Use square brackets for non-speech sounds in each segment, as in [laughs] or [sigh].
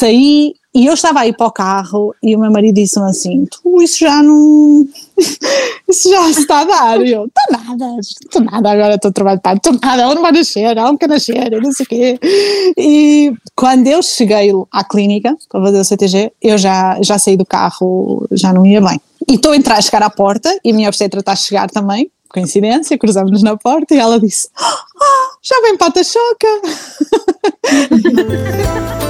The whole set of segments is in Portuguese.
saí e eu estava aí para o carro e o meu marido disse-me assim: Tu, isso já não. [laughs] isso já está a dar. E eu: Está nada, estou nada, agora estou a trabalhar, estou nada, ela não vai nascer, ela não quer nascer, não sei o quê. E quando eu cheguei à clínica para fazer o CTG, eu já, já saí do carro, já não ia bem. E estou a entrar a chegar à porta e a minha obstetra está a chegar também, coincidência, cruzamos-nos na porta e ela disse: oh, Já vem pata choca! [laughs]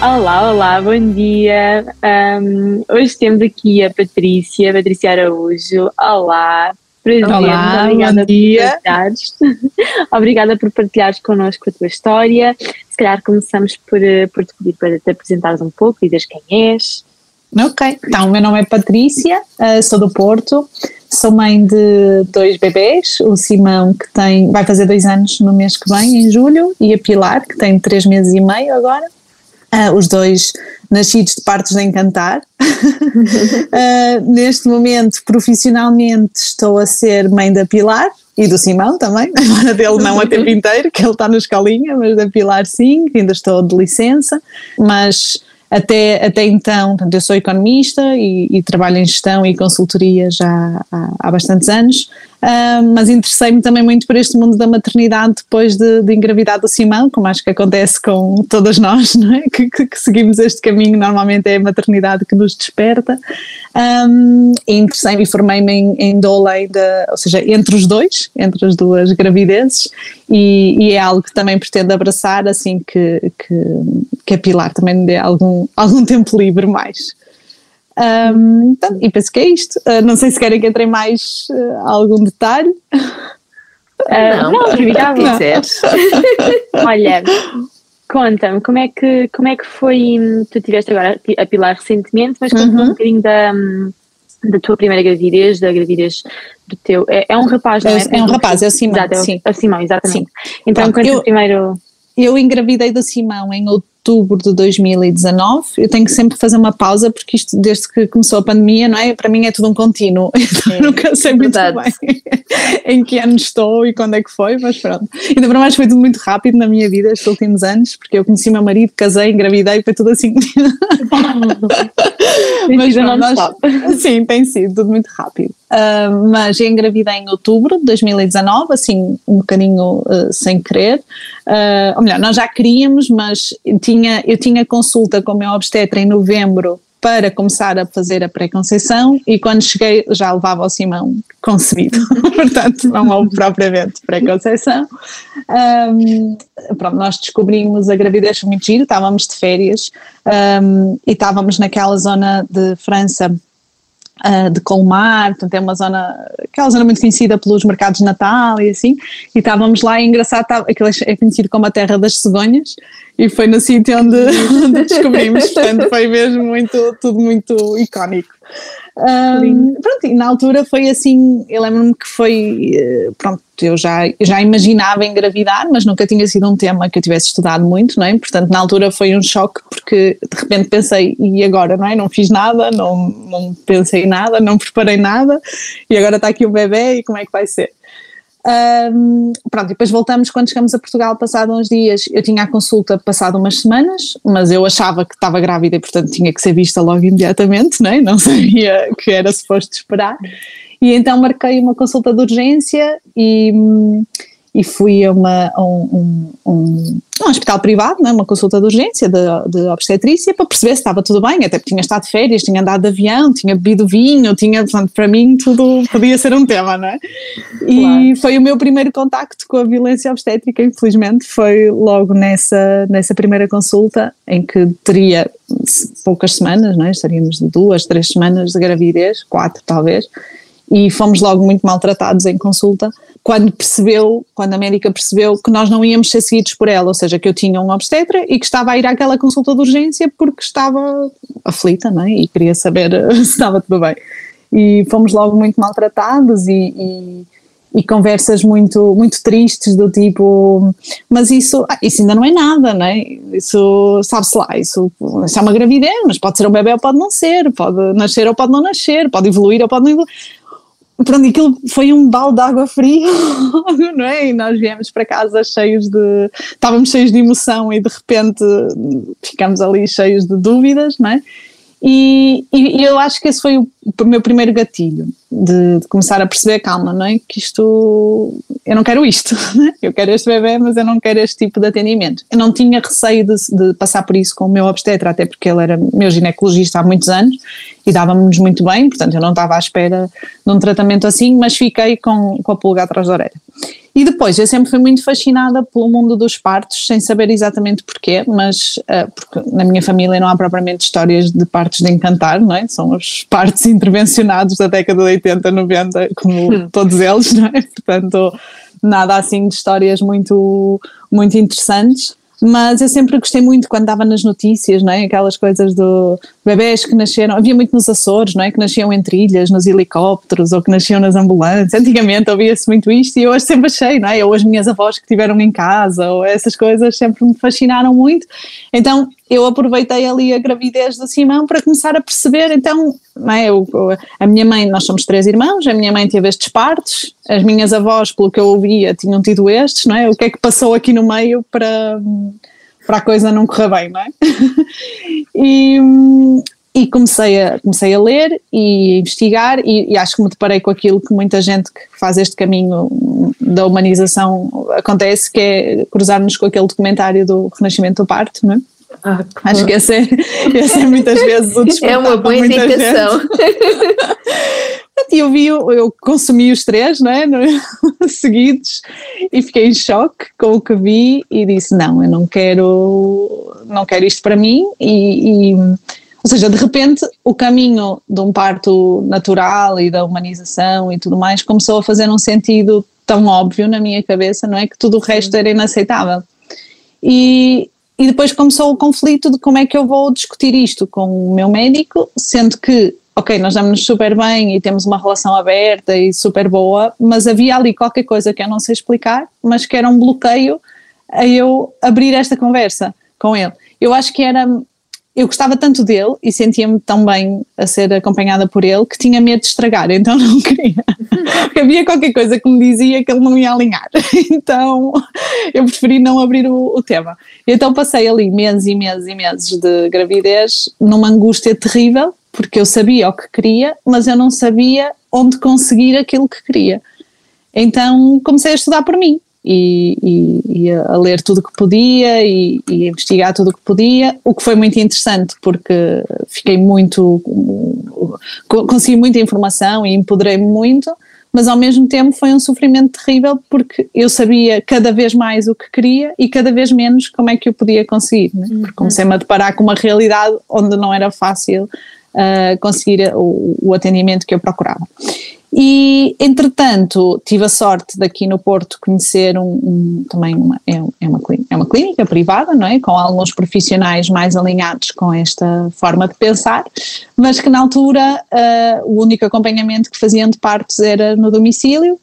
Olá, olá, bom dia. Um, hoje temos aqui a Patrícia, Patrícia Araújo. Olá, prazer. Olá, Obrigada bom dia. Por [laughs] Obrigada por partilhares connosco a tua história. Se calhar começamos por, eh, por te pedir para te apresentares um pouco, dizeres quem és. Ok, então, o meu nome é Patrícia, uh, sou do Porto, sou mãe de dois bebês, o Simão que tem, vai fazer dois anos no mês que vem, em julho, e a Pilar que tem três meses e meio agora. Uh, os dois nascidos de partos de encantar. uh, [laughs] neste momento, profissionalmente, estou a ser mãe da Pilar e do Simão também, [laughs] agora dele não a tempo inteiro, que ele está na escolinha, mas da Pilar sim, ainda estou de licença, mas até, até então, portanto, eu sou economista e, e trabalho em gestão e consultoria já há, há bastantes anos, uh, mas interessei-me também muito por este mundo da maternidade depois de, de engravidar do Simão, como acho que acontece com todas nós, [laughs] é? que, que, que seguimos este caminho, normalmente é a maternidade que nos desperta. Um, e interessei-me e formei-me em, em doula ainda, ou seja, entre os dois, entre as duas gravidezes, e, e, é algo que também pretendo abraçar assim que, que, que a Pilar também me dê algum, [laughs] algum tempo livre mais. Um, então, e penso que é isto. Uh, não sei se querem que entre mais uh, algum detalhe. Uh, não, não, não. [laughs] Olha, conta-me, como é que como é que foi? Tu tiveste agora a Pilar recentemente, mas conta-me uhum. um bocadinho da, da tua primeira gravidez, da gravidez do teu. É, é um rapaz, não é? É, é um rapaz, é o Simão. Exato, é o, sim. É o Simão, exatamente. Sim. Então, conta eu, primeiro. Eu engravidei do Simão em outubro outubro de 2019. Eu tenho que sempre fazer uma pausa porque isto, desde que começou a pandemia, não é? Para mim é tudo um contínuo. [laughs] Então é, nunca sei muito verdade. bem [laughs] em que ano estou e quando é que foi, mas pronto. Ainda para mais foi tudo muito rápido na minha vida estes últimos anos, porque eu conheci meu marido, casei, engravidei, foi tudo assim. [laughs] mas pronto, nós, sim, tem sido tudo muito rápido. Uh, mas engravidei em outubro de 2019, assim, um bocadinho uh, sem querer. Uh, ou melhor, nós já queríamos, mas tinha, eu tinha consulta com o meu obstetra em novembro para começar a fazer a pré-conceição e quando cheguei já levava o Simão concebido, [laughs] portanto não houve propriamente pré-conceição. Um, pronto, nós descobrimos a gravidez muito giro, estávamos de férias um, e estávamos naquela zona de França uh, de Colmar, portanto é uma zona, aquela zona muito conhecida pelos mercados de Natal e assim, e estávamos lá e engraçado, aquilo é conhecido como a terra das cegonhas, e foi no sítio onde, [laughs] onde descobrimos, portanto foi mesmo muito, tudo muito icónico. Um, pronto, e na altura foi assim, eu lembro-me que foi, eh, pronto, eu já, já imaginava engravidar, mas nunca tinha sido um tema que eu tivesse estudado muito, não é? Portanto, na altura foi um choque porque de repente pensei, e agora, não é? Não fiz nada, não, não pensei nada, não preparei nada, e agora está aqui o bebê e como é que vai ser? Um, pronto, e depois voltamos quando chegamos a Portugal, passado uns dias, eu tinha a consulta passado umas semanas, mas eu achava que estava grávida e portanto tinha que ser vista logo imediatamente, não, é? [laughs] não sabia que era suposto esperar, e então marquei uma consulta de urgência e, e fui a, uma, a um, um, um, um, hospital privado, né, uma consulta de urgência de, de, obstetrícia para perceber se estava tudo bem, até porque tinha estado de férias, tinha andado de avião, tinha bebido vinho, tinha, portanto, para mim tudo podia ser um tema, não é? E claro. foi o meu primeiro contacto com a violência obstétrica, infelizmente, foi logo nessa, nessa primeira consulta em que teria poucas semanas, não é? estaríamos de duas, três semanas de gravidez, quatro talvez, e fomos logo muito maltratados em consulta, quando percebeu, quando a médica percebeu que nós não íamos ser seguidos por ela, ou seja, que eu tinha um obstetra e que estava a ir àquela consulta de urgência porque estava aflita, não é? E queria saber [laughs] se estava tudo bem. E fomos logo muito maltratados e, e e conversas muito, muito tristes do tipo, mas isso, ah, isso ainda não é nada, né? Isso, sabe-se lá, isso, isso é uma gravidez, mas pode ser um bebê ou pode não ser, pode nascer ou pode não nascer, pode evoluir ou pode não evoluir. Pronto, aquilo foi um balde de água fria, [laughs] não é? E nós viemos para casa cheios de. Estávamos cheios de emoção e de repente ficamos ali cheios de dúvidas, não é? E, e, eu acho que esse foi o, meu primeiro gatilho de, de, começar a perceber, calma, não é? Que isto, eu não quero isto, [laughs] eu quero este bebê, mas eu não quero este tipo de atendimento. Eu não tinha receio de, de passar por isso com o meu obstetra, até porque ele era meu ginecologista há muitos anos e dava-nos muito bem, portanto eu não estava à espera de um tratamento assim, mas fiquei com, com a pulga atrás da orelha. E depois, eu sempre fui muito fascinada pelo mundo dos partos, sem saber exatamente porquê, mas uh, porque na minha família não há propriamente histórias de partos de encantar, não é? São os partos [laughs] intervencionados da década de 80, 90, como hum. todos eles, não é? Portanto, nada assim de histórias muito, muito interessantes mas eu sempre gostei muito quando dava nas notícias, não é? Aquelas coisas do bebés que nasceram, havia muito nos Açores, não é? Que nasciam em trilhas, nos helicópteros ou que nasciam nas ambulâncias. Antigamente ouvia-se muito isto e eu hoje sempre achei, não é? Ou as minhas avós que tiveram em casa, ou essas coisas sempre me fascinaram muito. Então eu aproveitei ali a gravidez do Simão para começar a perceber, então, é, eu, a minha mãe, nós somos três irmãos, a minha mãe teve estes partos, as minhas avós, pelo que eu ouvia, tinham tido estes, não é, o que é que passou aqui no meio para, para a coisa não correr bem, não é? [laughs] e, e comecei a, comecei a ler e investigar e, e, acho que me deparei com aquilo que muita gente que faz este caminho da humanização acontece, que é cruzar-nos com aquele documentário do Renascimento do Parto, não é? Ah, Acho que esse é, esse é muitas vezes o [laughs] É uma boa indicação. [laughs] eu vi, eu consumi os três, não é? [laughs] seguidos e fiquei em choque com o que vi e disse não, eu não quero, não quero isto para mim e, e ou seja, de repente o caminho de um parto natural e da humanização e tudo mais começou a fazer um sentido tão óbvio na minha cabeça, não é? Que tudo o resto era inaceitável. E, e depois começou o conflito de como é que eu vou discutir isto com o meu médico, sendo que, ok, nós damos-nos super bem e temos uma relação aberta e super boa, mas havia ali qualquer coisa que eu não sei explicar, mas que era um bloqueio a eu abrir esta conversa com ele. Eu acho que era eu gostava tanto dele e sentia-me tão bem a ser acompanhada por ele que tinha medo de estragar, [laughs] então não queria. Porque havia qualquer coisa que me dizia que ele não ia alinhar. [laughs] Então eu preferi não abrir o, o tema. Então passei ali meses e meses e meses de gravidez numa angústia terrível, porque eu sabia o que queria, mas eu não sabia onde conseguir aquilo que queria. Então comecei a estudar por mim e, e, e, a ler tudo o que podia e, e, a investigar tudo o que podia, o que foi muito interessante porque fiquei muito, consegui muita informação e empoderei-me muito, mas ao mesmo tempo foi um sofrimento terrível porque eu sabia cada vez mais o que queria e cada vez menos como é que eu podia conseguir, né? porque comecei-me a deparar com uma realidade onde não era fácil uh, conseguir o, o atendimento que eu procurava. E, entretanto, tive a sorte daqui no Porto conhecer um, um também uma, é, é, uma, é uma clínica privada, não é? Com alguns profissionais mais alinhados com esta forma de pensar, mas que na altura uh, o único acompanhamento que faziam de partos era no domicílio,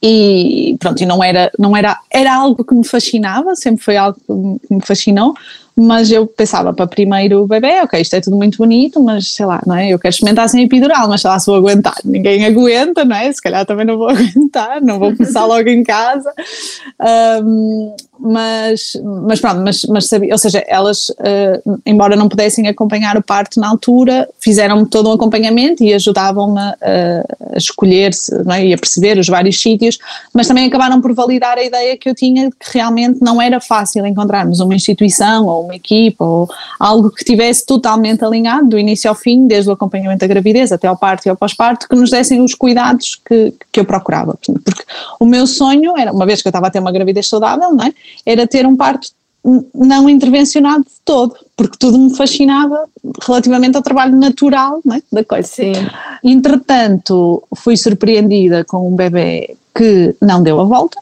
e pronto, e não era, não era, era algo que me fascinava, sempre foi algo que me fascinou, mas eu pensava para primeiro bebê, ok, isto é tudo muito bonito, mas sei lá, não é? Eu quero experimentar sem epidural, mas sei lá se vou aguentar. Ninguém aguenta, não é? Se calhar também não vou [laughs] aguentar, não vou começar logo em casa. Um, mas, mas pronto, mas, mas sabia, ou seja, elas, uh, embora não pudessem acompanhar o parto na altura, fizeram-me todo um acompanhamento e ajudavam-me a, a escolher-se é? e a perceber os vários sítios, mas também acabaram por validar a ideia que eu tinha de que realmente não era fácil encontrarmos uma instituição ou uma equipa ou algo que tivesse totalmente alinhado do início ao fim, desde o acompanhamento da gravidez até ao parto e ao pós-parto, que nos dessem os cuidados que, que eu procurava. Porque o meu sonho era, uma vez que eu estava a ter uma gravidez saudável, não é? era ter um parto não intervencionado de todo, porque tudo me fascinava relativamente ao trabalho natural é? da coisa. Sim. Entretanto, fui surpreendida com um bebê que não deu a volta,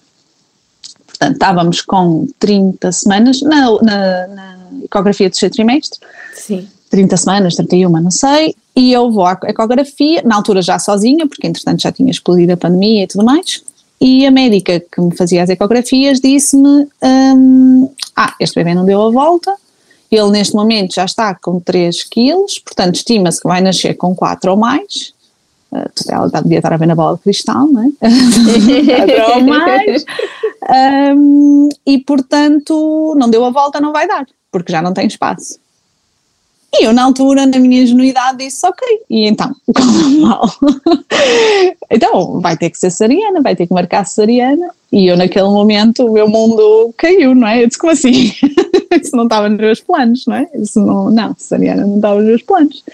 portanto, estávamos com 30 semanas na, na, na ecografia do terceiro trimestre. Sim. 30 semanas, 31, não sei, e eu vou à ecografia, na altura já sozinha, porque entretanto já tinha explodido a pandemia e tudo mais, e a médica que me fazia as ecografias disse-me: um, Ah, este bebê não deu a volta, ele neste momento já está com 3 quilos, portanto estima-se que vai nascer com 4 ou mais. Uh, ela devia estar a ver na bola de cristal, não é? [laughs] 4 ou mais. Um, e portanto, não deu a volta, não vai dar, porque já não tem espaço. E eu, na altura, na minha ingenuidade, disse: Ok, e então, [laughs] qual é o mal? [laughs] então, vai ter que ser cesariana, vai ter que marcar cesariana. E eu, naquele momento, o meu mundo caiu, não é? Eu disse: Como assim? [laughs] Isso não estava nos meus planos, não é? Isso não, não, cesariana não estava nos meus planos.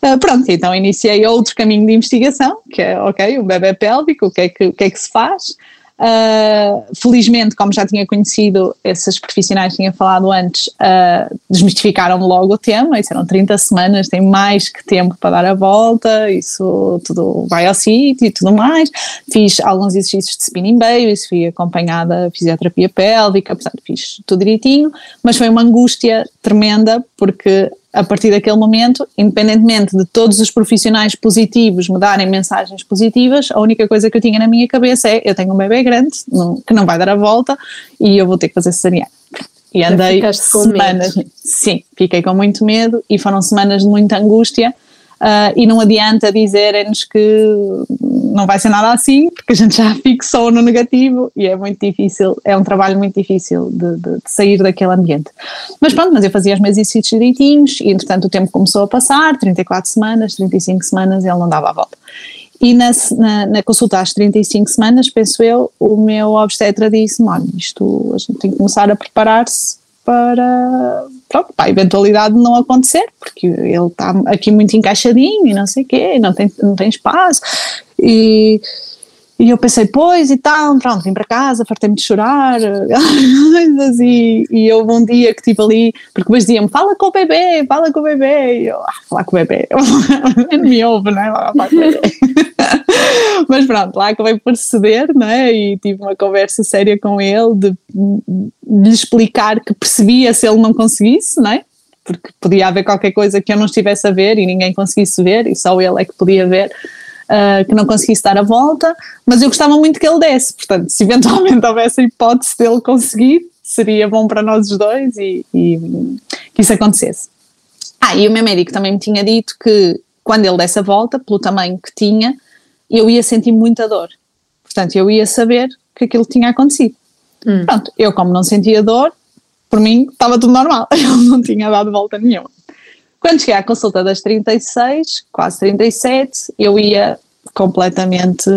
Uh, pronto, então iniciei outro caminho de investigação, que é, ok, o bebê pélvico, o que é que, o que, é que se faz? Uh, felizmente, como já tinha conhecido esses profissionais que tinha falado antes, uh, desmistificaram logo o tema. Isso eram 30 semanas, tem mais que tempo para dar a volta, isso tudo vai ao sítio e tudo mais. Fiz alguns exercícios de spinning babies, fui acompanhada fisioterapia pélvica, portanto, fiz tudo direitinho, mas foi uma angústia tremenda porque a partir daquele momento, independentemente de todos os profissionais positivos me darem mensagens positivas, a única coisa que eu tinha na minha cabeça é: eu tenho um bebê grande não, que não vai dar a volta e eu vou ter que fazer cesariana. E andei semanas. Sim, fiquei com muito medo e foram semanas de muita angústia Uh, e não adianta dizerem-nos que não vai ser nada assim, porque a gente já [laughs] fixou no negativo e é muito difícil, é um trabalho muito difícil de, de, de sair daquele ambiente. Mas pronto, mas eu fazia os meus exercícios direitinhos e entretanto o tempo começou a passar, 34 semanas, 35 semanas, ele não dava a volta. E na, na, na, consulta às 35 semanas, penso eu, o meu obstetra disse-me: olha, isto a gente tem que começar a preparar-se para, pronto, para a eventualidade de não acontecer, porque ele está aqui muito encaixadinho e não sei o quê, não tem, não tem espaço. E, e eu pensei, pois e tal, pronto, vim para casa, fartei-me de chorar, [laughs] e, e houve um dia que estive ali, porque depois diziam-me, fala com o bebê, fala com o bebê, e eu, ah, falar com o bebê, não [laughs] me ouve, não é? Com o bebê. [laughs] Mas pronto, lá acabei por ceder, né? E tive uma conversa séria com ele de, de lhe explicar que percebia se ele não conseguisse, né? Porque podia haver qualquer coisa que eu não estivesse a ver e ninguém conseguisse ver, e só ele é que podia ver. Uh, que não conseguisse dar a volta, mas eu gostava muito que ele desse, portanto, se eventualmente [laughs] houvesse a hipótese dele conseguir, seria bom para nós os dois e, e que isso acontecesse. Ah, e o meu médico também me tinha dito que quando ele desse a volta, pelo tamanho que tinha, eu ia sentir muita dor. Portanto, eu ia saber que aquilo tinha acontecido. Hum. Pronto, eu como não sentia dor, por mim estava tudo normal, [laughs] ele não tinha dado volta nenhuma. Quando cheguei à consulta das 36, quase 37, eu ia completamente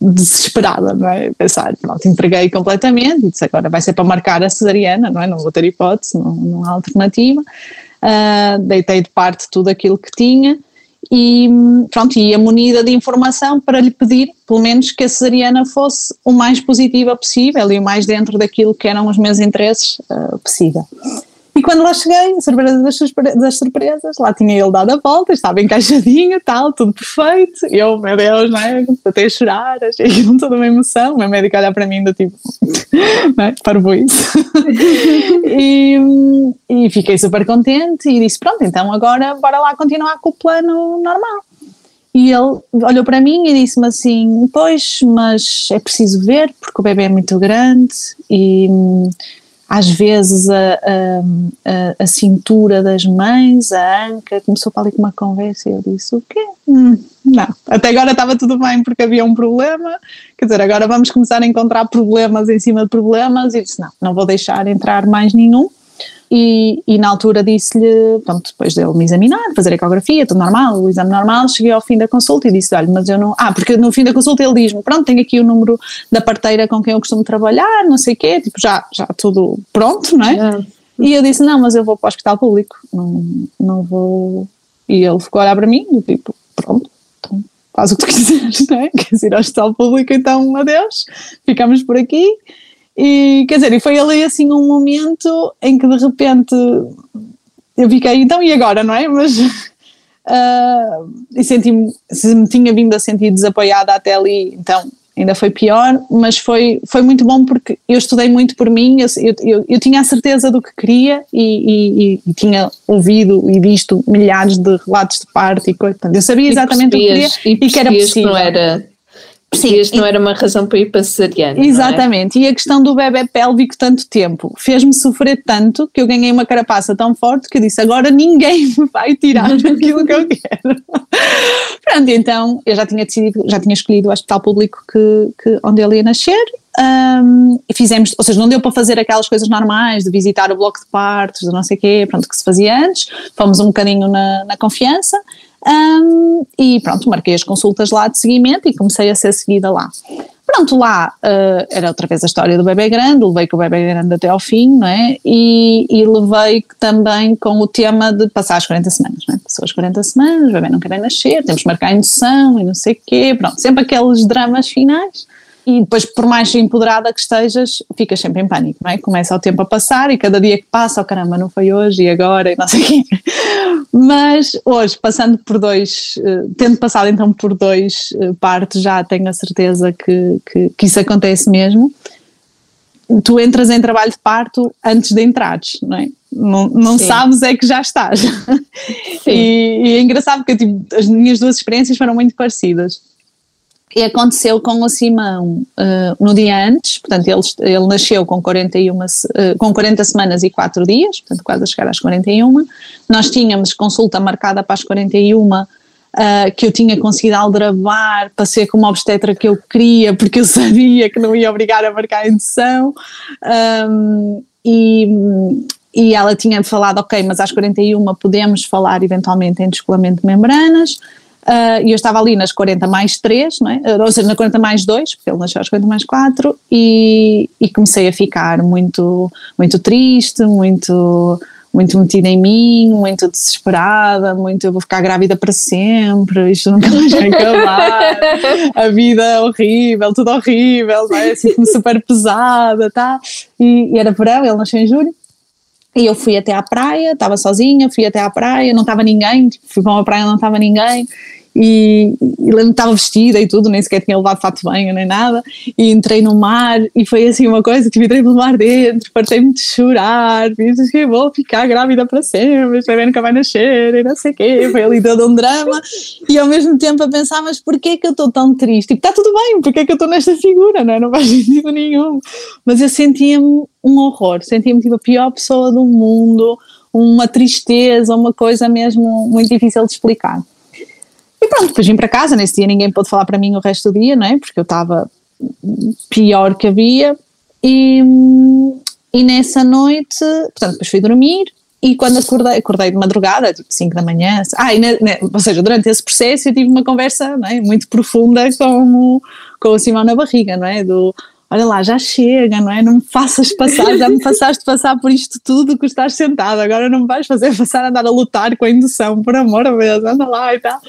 desesperada, não é? Pensar, pronto, entreguei completamente disse agora vai ser para marcar a cesariana, não é? Não vou ter hipótese, não, não há alternativa. Uh, deitei de parte tudo aquilo que tinha e pronto, ia munida de informação para lhe pedir, pelo menos, que a cesariana fosse o mais positiva possível e o mais dentro daquilo que eram os meus interesses uh, possível. E quando lá cheguei, surpresa das, das, surpresas, lá tinha ele dado a volta, estava encaixadinho, tal, tudo perfeito. E eu, meu Deus, não é? Até a chorar, achei aquilo toda uma emoção. O meu médico olhar para mim, do tipo, [laughs] não é? Parvo isso. [laughs] e, e fiquei super contente e disse: Pronto, então agora bora lá continuar com o plano normal. E ele olhou para mim e disse-me assim: Pois, mas é preciso ver, porque o bebê é muito grande e às vezes a, a, a, cintura das mães, a anca, começou para ali com uma conversa e eu disse, o quê? Hum, não, até agora estava tudo bem porque havia um problema, quer dizer, agora vamos começar a encontrar problemas em cima de problemas e disse, não, não vou deixar entrar mais nenhum e, e na altura disse-lhe, pronto, depois dele me examinar, fazer a ecografia, tudo normal, o exame normal, cheguei ao fim da consulta e disse, olha, mas eu não, ah, porque no fim da consulta ele diz-me, pronto, tenho aqui o número da parteira com quem eu costumo trabalhar, não sei o quê, tipo, já, já tudo pronto, não é? é. E eu disse, não, mas eu vou para o hospital público, não, não vou, e ele ficou a olhar para mim, e tipo, pronto, então faz o que tu [laughs] quiseres, não é? Queres ir ao hospital público, então adeus, ficamos por aqui, E quer dizer, e foi ali assim um momento em que de repente eu fiquei, então e agora, não é? Mas uh, [laughs] e senti-me, se me tinha vindo a sentir desapoiada até ali, então ainda foi pior, mas foi, foi muito bom porque eu estudei muito por mim, eu, eu, eu tinha a certeza do que queria e, e, e, tinha ouvido e visto milhares de relatos de parte e coisas, eu sabia exatamente o que queria e, e que era possível. não era Sim, este não era uma razão para ir para cesariana. É? Exatamente, é? e a questão do bebê pélvico tanto tempo fez-me sofrer tanto que eu ganhei uma carapaça tão forte que eu disse: agora ninguém [laughs] me vai tirar [laughs] aquilo que eu quero. [laughs] Pronto, então eu já tinha decidido, já tinha escolhido o hospital público que, que onde ele ia nascer. Um, e fizemos, ou seja, não deu para fazer aquelas coisas normais de visitar o bloco de partos, de não sei o quê, pronto, que se fazia antes. Fomos um bocadinho na, na confiança. Um, e pronto, marquei as consultas lá de seguimento e comecei a ser seguida lá. Pronto, lá uh, era outra vez a história do bebê grande, levei com o bebê grande até ao fim, não é? E, e levei também com o tema de passar as 40 semanas, não é? Passou as 40 semanas, o bebê não quer nascer, temos que marcar a indução e não sei o quê, pronto, sempre aqueles dramas finais e depois, por mais empoderada que estejas, ficas sempre em pânico, não é? Começa o tempo a passar e cada dia que passa, oh caramba, não foi hoje e agora e não sei o quê. Mas hoje, passando por dois, uh, tendo passado então por dois uh, partes, já tenho a certeza que, que, que, isso acontece mesmo. Tu entras em trabalho de parto antes de entrares, não é? Não, não sabes é que já estás. E, e, é engraçado porque tipo, as minhas duas experiências foram muito parecidas e aconteceu com o Simão uh, no dia antes, portanto ele, ele nasceu com, 41, uh, eh, com 40 semanas e 4 dias, portanto quase a chegar às 41, nós tínhamos consulta marcada para as 41, uh, eh, que eu tinha conseguido aldrabar para ser como obstetra que eu queria, porque eu [laughs] sabia que não ia obrigar a marcar a indução, um, e, e ela tinha falado, ok, mas às 41 podemos falar eventualmente em descolamento de membranas, Uh, e eu estava ali nas 40 mais 3, não é? ou seja, na 40 mais 2, porque ele nasceu às 40 mais 4, e, e comecei a ficar muito, muito triste, muito, muito metida em mim, muito desesperada, muito eu vou ficar grávida para sempre, isto nunca mais vai [laughs] acabar, a vida é horrível, tudo horrível, não é? Assim, super pesada, tá? E, e era verão, ele nasceu em julho, e eu fui até à praia, estava sozinha, fui até à praia, não estava ninguém, tipo, fui para uma praia, não estava ninguém, e, e lembro estava vestida e tudo, nem sequer tinha levado fato de banho nem nada, e entrei no mar e foi assim uma coisa, tipo, entrei no mar dentro, partei-me de chorar, disse que vou ficar grávida para sempre, este bebê nunca vai nascer, e não sei o quê, foi ali todo um drama, e ao mesmo tempo a pensar, mas porquê que eu estou tão triste? Tipo, está tudo bem, porquê que eu estou nesta figura, não é? Não faz [laughs] sentido nenhum, mas eu sentia-me um horror, sentia-me tipo a pior pessoa do mundo, uma tristeza, uma coisa mesmo muito difícil de explicar. E pronto, depois vim para casa, nesse dia ninguém pôde falar para mim o resto do dia, não é? Porque eu estava pior que havia. E, e nessa noite, portanto, depois fui dormir e quando acordei, acordei de madrugada, tipo 5 da manhã, ah, ne, ou seja, durante esse processo eu tive uma conversa é, muito profunda com, com o Simão na barriga, não é? Do, olha lá, já chega, não é? Não me faças passar, já me passaste passar por isto tudo que estás sentado, agora não me vais fazer passar a andar a lutar com a indução, por amor de Deus, anda lá e tal.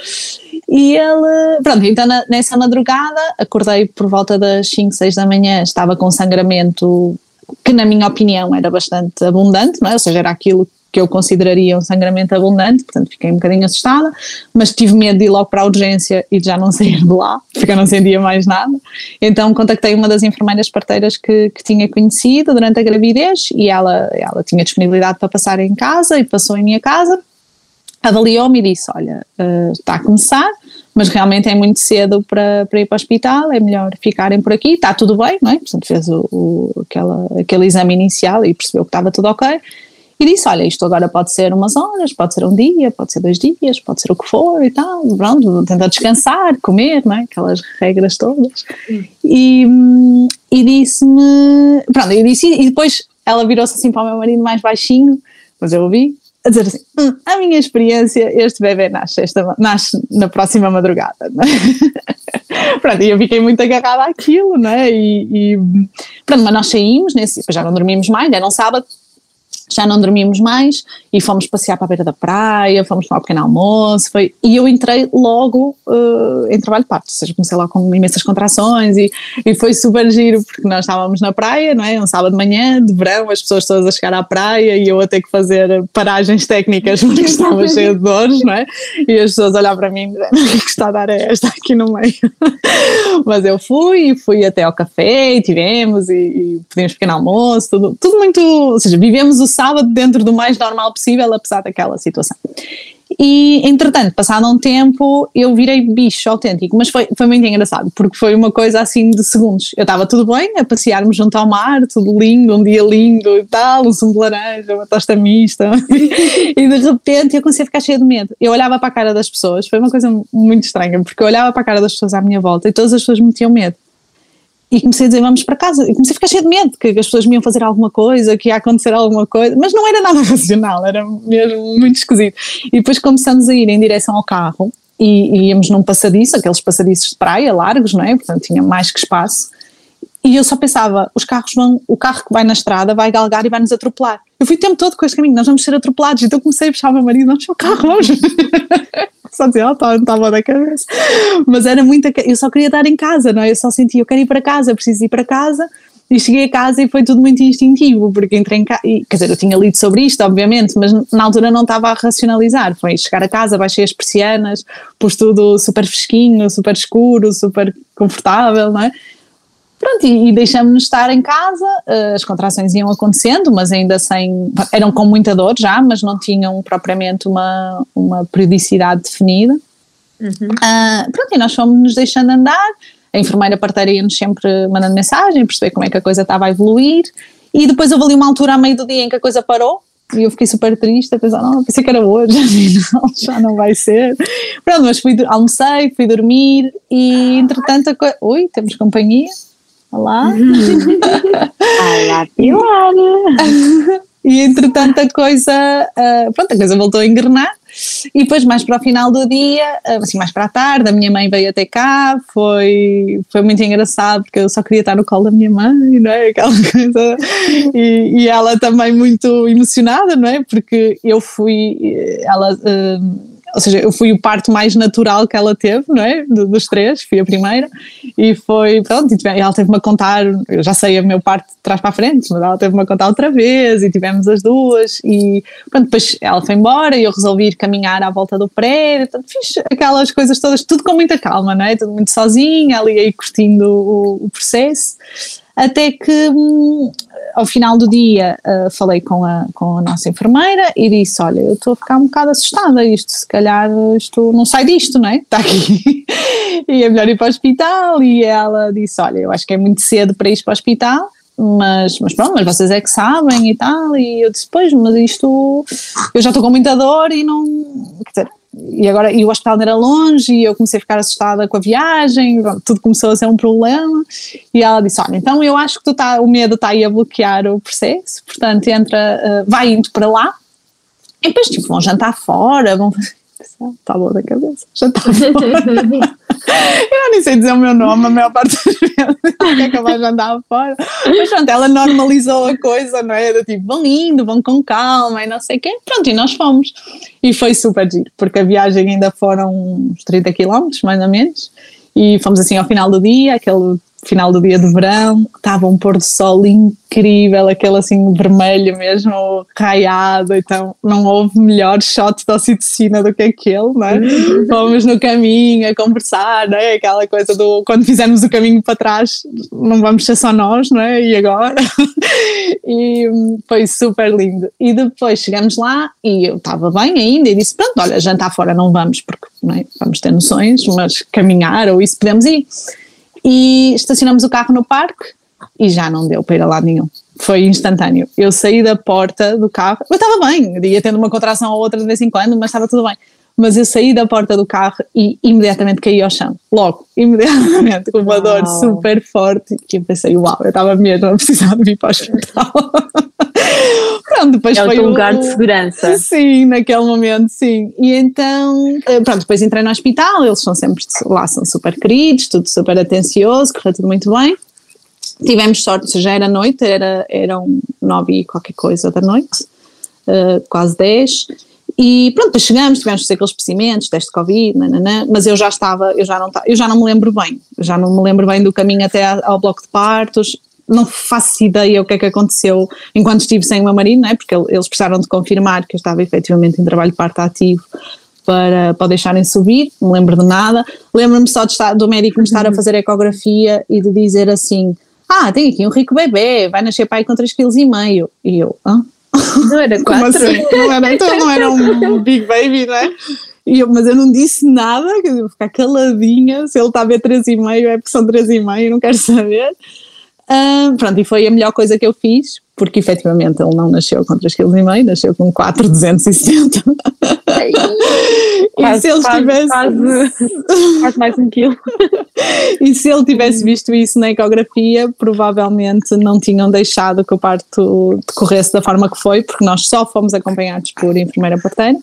E ele, pronto, então nessa madrugada, acordei por volta das 5, 6 da manhã, estava com sangramento que na minha opinião era bastante abundante, não é? ou seja, era aquilo que eu consideraria um sangramento abundante, portanto fiquei um bocadinho assustada, mas tive medo de ir logo para a urgência e de já não [laughs] sair de lá, porque eu não sentia mais nada. Então contactei uma das enfermeiras parteiras que, que tinha conhecido durante a gravidez e ela, ela tinha disponibilidade para passar em casa e passou em minha casa. Avaliou-me e disse: Olha, uh, está a começar, mas realmente é muito cedo para, para ir para o hospital, é melhor ficarem por aqui, está tudo bem, não é? Portanto, fez o, o, aquela, aquele exame inicial e percebeu que estava tudo ok e disse: Olha, isto agora pode ser umas horas, pode ser um dia, pode ser dois dias, pode ser o que for e tal. Pronto, tentar descansar, comer, não é? Aquelas regras todas. E, e disse-me: Pronto, eu disse, e depois ela virou-se assim para o meu marido mais baixinho, mas eu ouvi, a dizer assim: hum, a minha experiência, este bebê nasce, esta, nasce na próxima madrugada. É? [laughs] pronto, e eu fiquei muito agarrada àquilo, não é? E, e pronto, mas nós saímos, nesse, já não dormimos mais, era um sábado, já não dormimos mais e fomos passear para a beira da praia, fomos para o pequeno almoço, foi, e eu entrei logo uh, em trabalho de parto, ou seja, comecei lá com imensas contrações e, e foi super giro, porque nós estávamos na praia, não é, um sábado de manhã, de verão, as pessoas todas a chegar à praia e eu a ter que fazer paragens técnicas porque [laughs] estava cheia de dores, não é, e as pessoas olhavam para mim e o que está a dar é esta aqui no meio, [laughs] mas eu fui e fui até ao café e tivemos e, e pedimos pequeno almoço, tudo, tudo muito, ou seja, vivemos o sábado dentro do mais normal possível, apesar daquela situação. E, entretanto, passado um tempo, eu virei bicho autêntico, mas foi, foi muito engraçado, porque foi uma coisa assim de segundos. Eu estava tudo bem, a passearmos junto ao mar, tudo lindo, um dia lindo e tal, um sumo de laranja, uma tosta mista, [laughs] e de repente eu comecei a ficar cheia de medo. Eu olhava para a cara das pessoas, foi uma coisa muito estranha, porque eu olhava para a cara das pessoas à minha volta e todas as pessoas me tinham medo e comecei a dizer vamos para casa e comecei a ficar cheio de medo que as pessoas me iam fazer alguma coisa, que ia acontecer alguma coisa, mas não era nada [laughs] racional, era mesmo muito esquisito. E depois começamos a ir em direção ao carro e, e íamos num passadiço, aqueles passadiços de praia largos, não é? Portanto tinha mais que espaço. E eu só pensava, os carros vão, o carro que vai na estrada vai galgar e vai nos atropelar. Eu fui o tempo todo com este caminho, nós vamos ser atropelados. Então comecei a puxar o meu marido, vamos o carro, vamos. só dizia, oh, tá, estava da cabeça. Mas era muito, eu só queria estar em casa, não é? Eu só sentia, eu quero ir para casa, preciso ir para casa. E cheguei a casa e foi tudo muito instintivo, porque entrei em casa, quer dizer, eu tinha lido sobre isto, obviamente, mas na altura não estava a racionalizar. Foi chegar a casa, baixei as persianas, pus tudo super fresquinho, super escuro, super confortável, não é? Pronto, e, e deixamos-nos estar em casa, uh, as contrações iam acontecendo, mas ainda sem. eram com muita dor já, mas não tinham propriamente uma, uma periodicidade definida. Uhum. Uh, pronto, e nós fomos nos deixando andar, a enfermeira parteira ia-nos sempre mandando mensagem, perceber como é que a coisa estava a evoluir, e depois houve ali uma altura a meio do dia em que a coisa parou, e eu fiquei super triste, a pensar, não, pensei que era hoje, [laughs] afinal já não vai ser. Pronto, mas fui, almocei, fui dormir, e entretanto a. Ui, temos companhia. Olá! [laughs] Olá, Pilar! [laughs] e entretanto a coisa, uh, pronto, a coisa voltou a engrenar e depois mais para o final do dia, uh, assim mais para a tarde, a minha mãe veio até cá, foi, foi muito engraçado porque eu só queria estar no colo da minha mãe, não é? Aquela [laughs] coisa, e, e ela também muito emocionada, não é? Porque eu fui, ela... Uh, ou seja, eu fui o parto mais natural que ela teve, não é? Dos três, fui a primeira, e foi, pronto, e ela teve-me a contar, eu já sei o meu parto de trás para a frente, mas ela teve-me a contar outra vez, e tivemos as duas, e pronto, depois ela foi embora, e eu resolvi ir caminhar à volta do prédio, portanto, fiz aquelas coisas todas, tudo com muita calma, não é? Tudo muito sozinha, ali aí curtindo o, o processo até que hum, ao final do dia uh, falei com a, com a nossa enfermeira e disse, olha, eu estou a ficar um bocado assustada, isto se calhar isto não sai disto, não é? Está aqui. [laughs] E é melhor ir para o hospital. E ela disse, olha, eu acho que é muito cedo para ir para o hospital, mas, mas pronto, mas vocês é que sabem e tal, e eu disse, pois, mas isto, eu já estou com muita dor e não, quer dizer, e agora e o hospital era longe e eu comecei a ficar assustada com a viagem, tudo começou a ser um problema. E ela disse, olha, então eu acho que tu tá, o medo está aí a bloquear o processo, portanto entra, uh, vai indo para lá. E depois tipo vão jantar fora, vão está boa da cabeça, jantar [laughs] fora. eu nem sei dizer o meu nome, a maior parte das vezes eu vá jantar fora. Mas pronto, ela normalizou a coisa, não é? Do tipo, vão indo, vão com calma e não sei o quê. Pronto, e nós fomos. E foi super giro, porque a viagem ainda foram uns 30 km, mais ou menos. E fomos assim ao final do dia, aquele final do dia de verão, estava um pôr do sol incrível, aquele assim vermelho mesmo, raiado, então não houve melhor shot de oxitocina do que aquele, não é? Uhum. Fomos no caminho a conversar, não é? Aquela coisa do quando fizermos o caminho para trás, não vamos ser só nós, não é? E agora? [laughs] e foi super lindo. E depois chegamos lá e eu estava bem ainda e disse: Pronto, olha, jantar fora não vamos, porque não é? vamos ter noções, mas caminhar ou isso podemos ir e estacionamos o carro no parque e já não deu para ir a lado nenhum. Foi instantâneo. Eu saí da porta do carro, eu estava bem, ia tendo uma contração ou outra de vez em quando, mas estava tudo bem. Mas eu saí da porta do carro e imediatamente caí ao chão. Logo, [laughs] imediatamente, com uma dor super forte. E eu pensei, uau, eu estava mesmo a precisar de vir para o hospital. [laughs] pronto, depois é foi o teu lugar de segurança. Sim, naquele momento, sim. E então, eh, pronto, depois entrei no hospital, eles são sempre lá, são super queridos, tudo super atencioso, correu tudo muito bem. Tivemos sorte, já era noite, era, eram nove e qualquer coisa da noite. uh, quase 10. E pronto, depois chegamos, tivemos que fazer aqueles procedimentos, teste de Covid, nananã, mas eu já estava, eu já, não, eu já não me lembro bem, já não me lembro bem do caminho até ao bloco de partos, não faço ideia o que é que aconteceu enquanto estive sem o meu marido, não é? porque eles precisaram de confirmar que eu estava efetivamente em trabalho parto ativo para, para deixarem subir, não me lembro de nada. Lembro-me só estar, do médico me estar a uhum. fazer ecografia e de dizer assim: Ah, tem aqui um rico bebê, vai nascer pai com 3,5 kg. E eu, hã? Não era [laughs] 4? Assim? Não era, então não era um big baby, não é? E eu, mas eu não disse nada, eu vou ficar caladinha, se ele está a ver 3,5 é porque são 3,5, não quero saber. Uh, pronto, e foi a melhor coisa que eu fiz, porque efetivamente ele não nasceu com 3,5 kg, nasceu com 4,270 e [laughs] se ele tivesse. Quase, mais um quilo. [laughs] e se ele tivesse visto isso na ecografia, provavelmente não tinham deixado que o parto decorresse da forma que foi, porque nós só fomos acompanhados por enfermeira parteira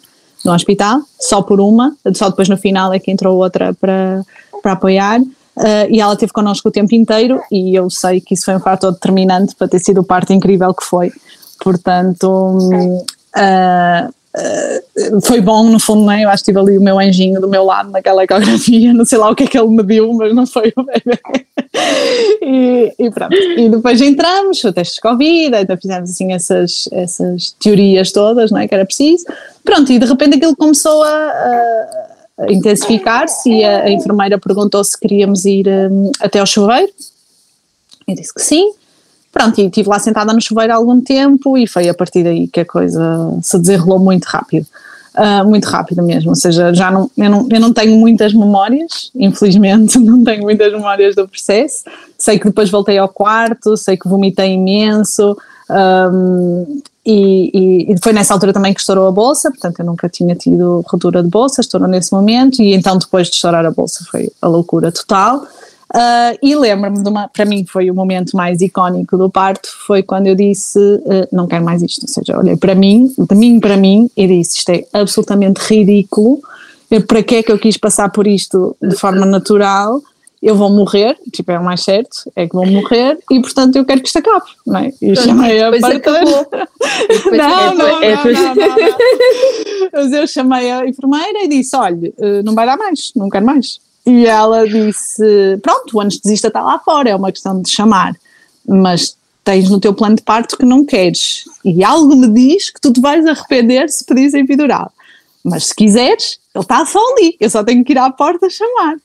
no hospital, só por uma, só depois no final é que entrou outra para, para apoiar. Uh, e ela esteve connosco o tempo inteiro e eu sei que isso foi um fator determinante para ter sido o parto incrível que foi. Portanto, uh, Uh, foi bom no fundo, não é? Eu acho que tive ali o meu anjinho do meu lado naquela ecografia, [laughs] não sei lá o que é que ele mediu, mas não foi o bebê. e, e, pronto. E depois entramos, o teste de Covid, então fizemos assim essas, essas teorias todas, não é? Que era preciso. Pronto, e de repente aquilo começou a, a intensificar-se e a, a, enfermeira perguntou se queríamos ir um, até ao chuveiro. Eu disse que sim. Pronto, e estive lá sentada no chuveiro há algum tempo e foi a partir daí que a coisa se desenrolou muito rápido. Uh, muito rápido mesmo, ou seja, já não eu, não, eu não tenho muitas memórias, infelizmente [laughs] não tenho muitas memórias do processo, sei que depois voltei ao quarto, sei que vomitei imenso, um, e, e, foi nessa altura também que estourou a bolsa, portanto eu nunca tinha tido ruptura de bolsa, estourou nesse momento, e então depois de estourar a bolsa foi a loucura total. Uh, e lembro-me de uma, para mim foi o momento mais icónico do parto, foi quando eu disse uh, não quero mais isto, ou seja, olhei para mim, de mim para mim e disse isto é absolutamente ridículo, para que é que eu quis passar por isto de forma natural, eu vou morrer, tipo é o mais certo, é que vou morrer e portanto eu quero que isto acabe, não é? E chamei a parteira. Não, [laughs] não, é, não, não, não, Mas eu chamei a enfermeira e disse, olha, eh, não vai dar mais, não quero mais e ela disse: Pronto, o anestesista está lá fora, é uma questão de chamar, mas tens no teu plano de parto que não queres. E algo me diz que tu te vais arrepender se pedires epidural. Mas se quiseres, ele está só ali, eu só tenho que ir à porta chamar.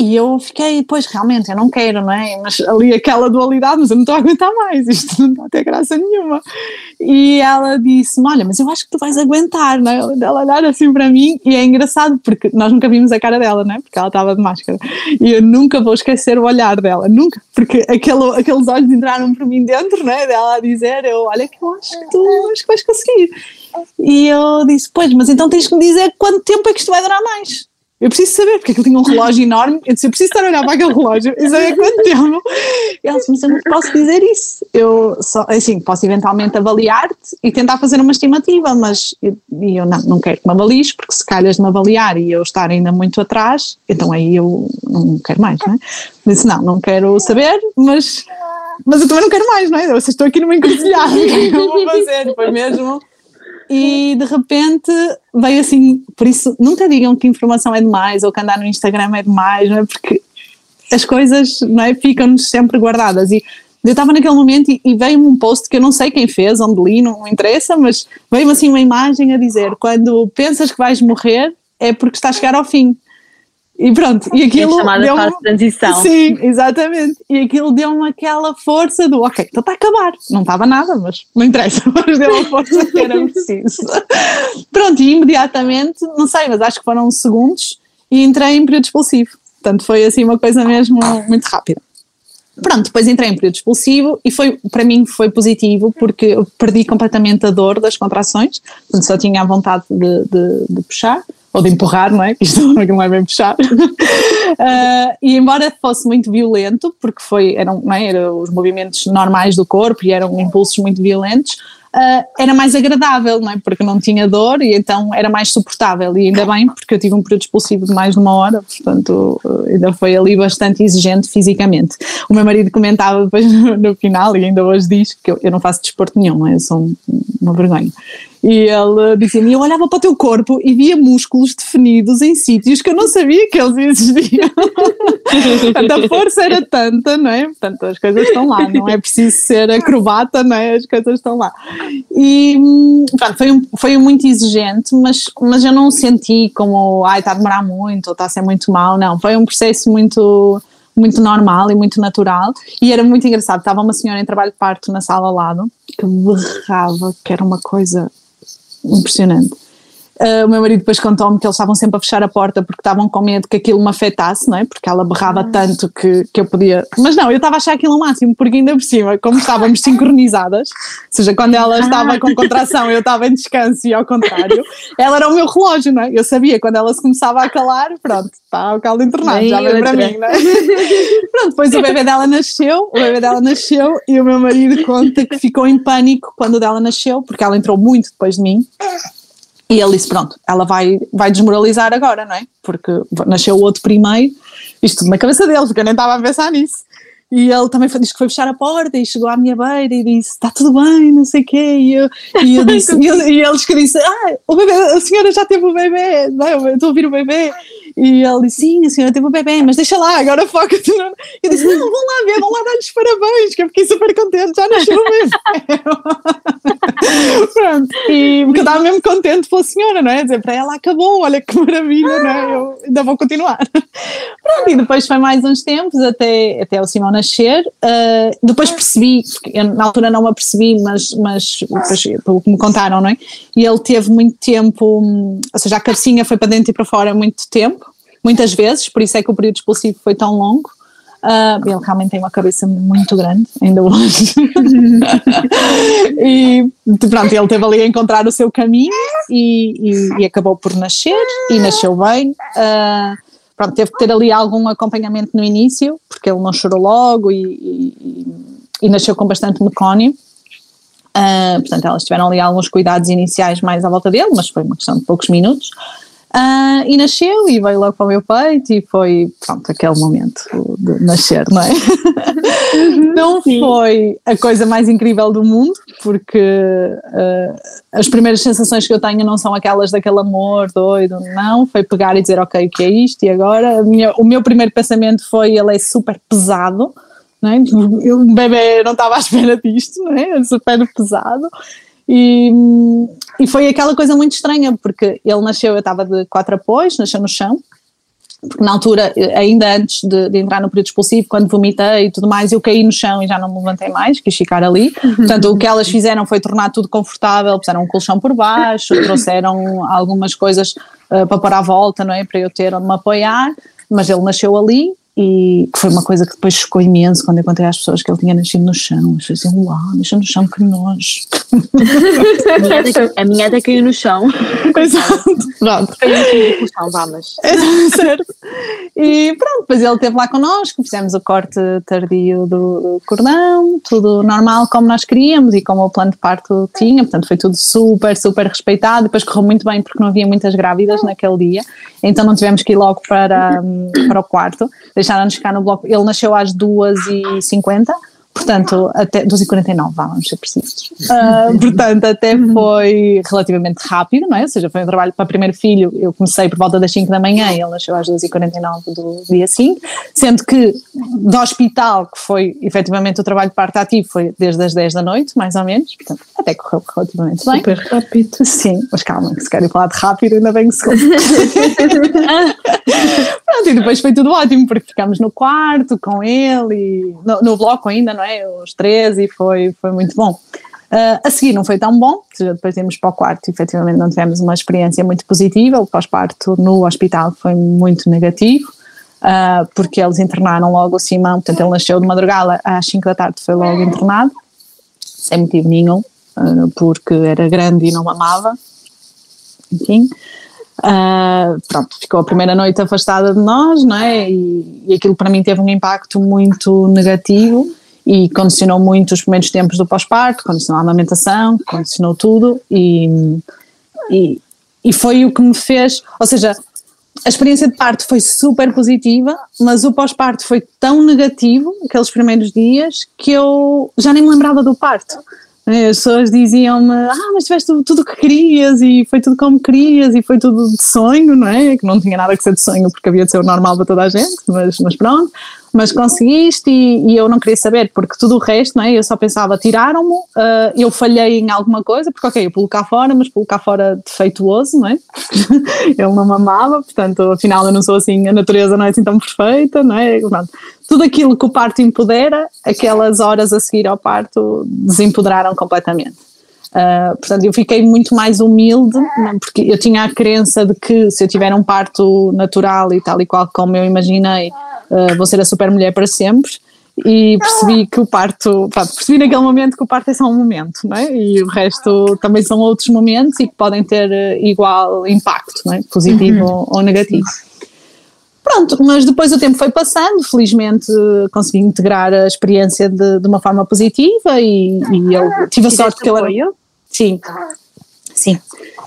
E eu fiquei, pois realmente, eu não quero, não é? Mas ali aquela dualidade, mas eu não estou a aguentar mais, isto não está a ter graça nenhuma. E ela disse-me: Olha, mas eu acho que tu vais aguentar, não é? Ela olhar assim para mim, e é engraçado porque nós nunca vimos a cara dela, não é? Porque ela estava de máscara. E eu nunca vou esquecer o olhar dela, nunca, porque aquele, aqueles olhos entraram por mim dentro, não é? Dela a dizer: eu, Olha, que eu acho que tu acho que vais conseguir. E eu disse: Pois, mas então tens que me dizer quanto tempo é que isto vai durar mais eu preciso saber, porque aquilo tinha um relógio enorme, eu disse, eu preciso estar a olhar para aquele relógio e saber quanto tempo. E ela disse, mas eu não posso dizer isso. Eu só, assim, posso eventualmente avaliar-te e tentar fazer uma estimativa, mas eu, eu não, não quero que me avalies, porque se calhas me avaliar e eu estar ainda muito atrás, então aí eu não quero mais, não é? Disse, não, não quero saber, mas, mas eu também não quero mais, não é? Vocês estão aqui numa encruzilhada, o que é que eu vou fazer? Foi mesmo e de repente veio assim, por isso nunca digam que informação é demais ou que andar no Instagram é demais, não é? Porque as coisas não é, ficam-nos sempre guardadas e eu estava naquele momento e, e veio-me um post que eu não sei quem fez, onde li, não, interessa, mas veio-me assim uma imagem a dizer: quando pensas que vais morrer é porque está a chegar ao fim. E pronto, e aquilo. É chamada fase de transição. Sim, exatamente. E aquilo deu-me aquela força do ok, então está a acabar. Não estava nada, mas não interessa, [laughs] mas deu a força que era preciso. pronto, e imediatamente, não sei, mas acho que foram segundos e entrei em período expulsivo. Portanto, foi assim uma coisa mesmo muito rápida. Pronto, depois entrei em período expulsivo e foi, para mim foi positivo porque eu perdi completamente a dor das contrações, portanto só tinha a vontade de, de, de puxar ou de empurrar, não é? Isto [laughs] não é bem puxar. uh, [laughs] e embora fosse muito violento, porque foi, eram, não é? os movimentos normais do corpo e eram impulsos muito violentos, uh, era mais agradável, não é? Porque não tinha dor e então era mais suportável. E ainda bem, porque eu tive um período expulsivo de mais de uma hora, portanto, uh, ainda foi ali bastante exigente fisicamente. O meu marido comentava depois no, [laughs] no final, e ainda hoje diz que eu, eu não faço desporto nenhum, não é? Eu sou uma vergonha. E ele dizia-me: Eu olhava para o teu corpo e via músculos definidos em sítios que eu não sabia que eles existiam. [laughs] A força era tanta, não é? Portanto, as coisas estão lá, não é preciso ser acrobata, não é? As coisas estão lá. E pronto, foi, foi muito exigente, mas, mas eu não senti como, ai, está a demorar muito ou está a ser muito mal, não. Foi um processo muito muito normal e muito natural e era muito engraçado, estava uma senhora em trabalho de parto na sala ao lado que berrava que era uma coisa impressionante. Uh, o meu marido depois contou-me que eles estavam sempre a fechar a porta porque estavam com medo que aquilo me afetasse, não é? Porque ela berrava tanto que, que eu podia. Mas não, eu estava a achar aquilo o máximo, porque ainda por cima, como estávamos sincronizadas, ou seja, quando ela ah. estava com contração eu estava em descanso e ao contrário, ela era o meu relógio, não é? Eu sabia quando ela se começava a calar, pronto, está o caldo internado, já veio para mim, não é? pronto, depois o bebê dela nasceu, o bebê dela nasceu e o meu marido conta que ficou em pânico quando o dela nasceu, porque ela entrou muito depois de mim. E ele disse: Pronto, ela vai, vai desmoralizar agora, não é? Porque nasceu o outro primeiro, isto tudo na cabeça dele, porque eu nem estava a pensar nisso. E ele também foi, disse que foi fechar a porta e chegou à minha beira e disse: Está tudo bem, não sei o quê. E eu, e eu [laughs] disse: e, ele, e eles que disse: Ah, o bebê, a senhora já teve o bebê, não, é? eu estou a ouvir o bebê. E ele disse: Sim, a senhora teve um bebê, mas deixa lá, agora foca-te. Eu disse: Não, vão lá ver, vão lá dar-lhes parabéns, que eu fiquei super contente, já nasceu o bebê. [laughs] Pronto, e porque eu estava mesmo contente pela senhora, não é? Dizer para ela: Acabou, olha que maravilha, não é? Eu ainda vou continuar. Pronto, e depois foi mais uns tempos até, até o Simão nascer. Uh, depois percebi, eu na altura não me apercebi, mas, mas depois, pelo que me contaram, não é? E ele teve muito tempo, ou seja, a cabecinha foi para dentro e para fora muito tempo muitas vezes, por isso é que o período expulsivo foi tão longo. Uh, ele realmente tem uma cabeça muito grande, ainda hoje. [laughs] e pronto, ele teve ali a encontrar o seu caminho e, e, e acabou por nascer e nasceu bem. Uh, pronto, teve que ter ali algum acompanhamento no início, porque ele não chorou logo e, e nasceu com bastante mecónio. Uh, portanto, elas tiveram ali alguns cuidados iniciais mais à volta dele, mas foi uma questão de poucos minutos. Uh, e nasceu e veio logo para o meu peito e foi, pronto, aquele momento de nascer, não é? Uhum, não Sim. foi a coisa mais incrível do mundo, porque uh, as primeiras sensações que eu tenho não são aquelas daquele amor doido, não, foi pegar e dizer, ok, o que é isto? E agora? Minha, o meu primeiro pensamento foi, ele é super pesado, não é? Eu, um bebê não estava à espera disto, não é? Super pesado. E, e foi aquela coisa muito estranha, porque ele nasceu, eu estava de quatro apoios, nasceu no chão, porque na altura, ainda antes de, de, entrar no período expulsivo, quando vomitei e tudo mais, eu caí no chão e já não me levantei mais, quis ficar ali. Portanto, o que elas fizeram foi tornar tudo confortável, puseram um colchão por baixo, trouxeram algumas coisas uh, para pôr à volta, não é? Para eu ter onde me apoiar, mas ele nasceu ali e que foi uma coisa que depois chocou imenso quando eu contei às pessoas que ele tinha nascido no chão. As pessoas diziam, uau, nasceu no chão, que nojo. a minha até caiu no chão. Exato. Pronto. Caiu no chão, vamos. É, [laughs] certo. E pronto, depois ele esteve lá connosco, fizemos o corte tardio do, cordão, tudo normal como nós queríamos e como o plano de parto tinha, portanto foi tudo super, super respeitado. Depois correu muito bem porque não havia muitas grávidas naquele dia, então não tivemos que ir logo para, para o quarto deixaram-nos ficar no bloco. Ele nasceu às 2h50, portanto, até 2h49, vamos ser precisos. Uh, portanto, até foi relativamente rápido, não é? Ou seja, foi um trabalho para o primeiro filho. Eu comecei por volta das 5 da manhã e ele nasceu às 2h49 do dia 5, sendo que do hospital, que foi efetivamente o trabalho de parte ativo, foi desde as 10 da noite, mais ou menos, portanto, até correu relativamente bem. Super rápido. Sim, mas calma, se querem falar de rápido, ainda bem que se [laughs] Pronto, e depois foi tudo ótimo, porque ficámos no quarto com ele e no, no bloco ainda, não é? Os três e foi, foi muito bom. Uh, a seguir não foi tão bom, depois temos para o quarto e efetivamente não tivemos uma experiência muito positiva, o pós-parto no hospital foi muito negativo, uh, porque eles internaram logo o Simão, portanto ele nasceu de madrugada às 5 da tarde foi logo internado, sem motivo nenhum, uh, porque era grande e não mamava, enfim. Pronto, ficou a primeira noite afastada de nós, não é? E, e aquilo para mim teve um impacto muito negativo e condicionou muito os primeiros tempos do pós-parto, condicionou a amamentação, condicionou tudo e, e, e foi o que me fez, ou seja, a experiência de parto foi super positiva, mas o pós-parto foi tão negativo, aqueles primeiros dias, que eu já nem me lembrava do parto. As pessoas diziam-me, ah, mas tiveste tudo o que querias e foi tudo como querias e foi tudo de sonho, não é? Que não tinha nada que ser de sonho porque havia de ser o normal para toda a gente, mas, mas pronto mas conseguiste e, e, eu não queria saber, porque tudo o resto, não é? Eu só pensava, tiraram-me, uh, eu falhei em alguma coisa, porque ok, eu pulo cá fora, mas pulo cá fora defeituoso, não é? [laughs] ele não me amava, portanto, afinal eu não sou assim, a natureza não é assim tão perfeita, não é? Pronto. Tudo aquilo que o parto empodera, aquelas horas a seguir ao parto desempoderaram completamente. Uh, portanto, eu fiquei muito mais humilde, porque eu tinha a crença de que se eu tiver um parto natural e tal e qual como eu imaginei, uh, vou ser a super mulher para sempre. E percebi que o parto, pronto, percebi naquele momento que o parto é só um momento, não é? E o resto também são outros momentos e que podem ter ah, igual impacto, não é? Positivo uhum. ou negativo. Pronto, mas depois o tempo foi passando, felizmente consegui integrar a experiência de, de uma forma positiva e, e eu tive a sorte que ele era. Sim, sim.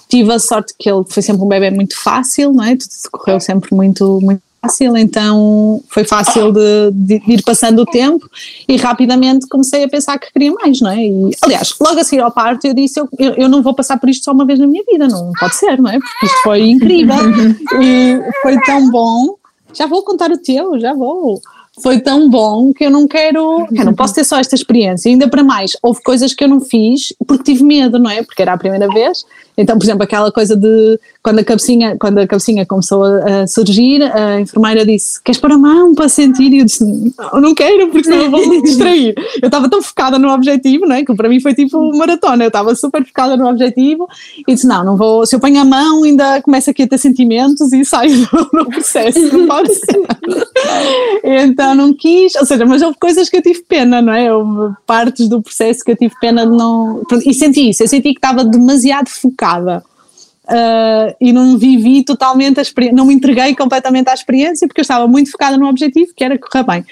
Tive a sorte que ele foi sempre um bebê muito fácil, não é? Tudo correu sempre muito, muito fácil, então foi fácil de, de, ir passando o tempo e rapidamente comecei a pensar que queria mais, não é? E, aliás, logo a seguir ao parto eu disse, eu, eu, não vou passar por isto só uma vez na minha vida, não pode ser, não é? Porque isto foi incrível [laughs] e foi tão bom. Já vou contar o teu, já vou foi tão bom que eu não quero, eu não posso ter só esta experiência. Ainda para mais, houve coisas que eu não fiz porque tive medo, não é? Porque era a primeira vez. Então, por exemplo, aquela coisa de quando a cabecinha, quando a cabecinha começou a, surgir, a enfermeira disse: Queres pôr a mão para sentir? E eu disse: Não, não quero, porque senão vou me distrair. Eu estava tão focada no objetivo, não é? Que para mim foi tipo maratona. Eu estava super focada no objetivo e disse: Não, não vou. Se eu ponho a mão, ainda começo aqui a ter sentimentos e saio no processo. Não pode ser. [laughs] então não quis, ou seja, mas houve coisas que eu tive pena, não é? Houve partes do processo que eu tive pena de não. E senti isso, eu senti que estava demasiado focada Uh, e não vivi totalmente a experiência, não me entreguei completamente à experiência porque eu estava muito focada no objetivo que era correr bem.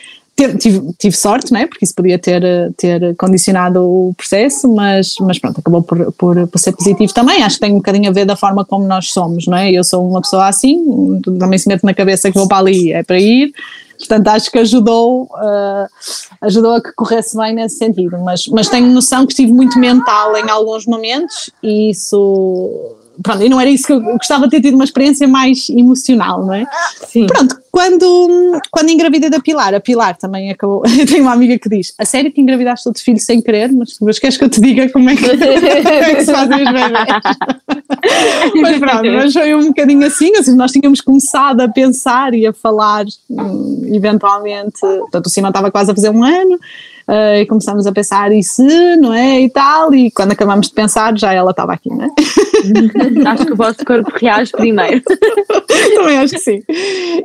Tive, tive sorte, né? porque isso podia ter, ter condicionado o processo, mas, mas pronto, acabou por, por, por, ser positivo também. Acho que tem um bocadinho a ver da forma como nós somos, não é? Eu sou uma pessoa assim, também se mete na cabeça que vou para ali, é para ir, portanto acho que ajudou, uh, ajudou a que corresse bem nesse sentido, mas, mas tenho noção que estive muito mental em alguns momentos e isso pronto, e não era isso que eu gostava de ter tido uma experiência mais emocional, não é? Sim. Pronto, quando, quando engravidei da Pilar, a Pilar também acabou. [laughs] Eu tenho uma amiga que diz: A sério que engravidaste outro filho sem querer? Mas, mas queres que eu te diga como é que, [laughs] como é que se fazem os bebés? mas pronto, mas foi um bocadinho assim, assim. Nós tínhamos começado a pensar e a falar, hum, eventualmente. Portanto, o Simão estava quase a fazer um ano. Uh, e começamos a pensar e se, não é, e tal, e quando acabamos de pensar já ela estava aqui, não é? acho que o vosso corpo reage primeiro. [laughs] Também acho que sim.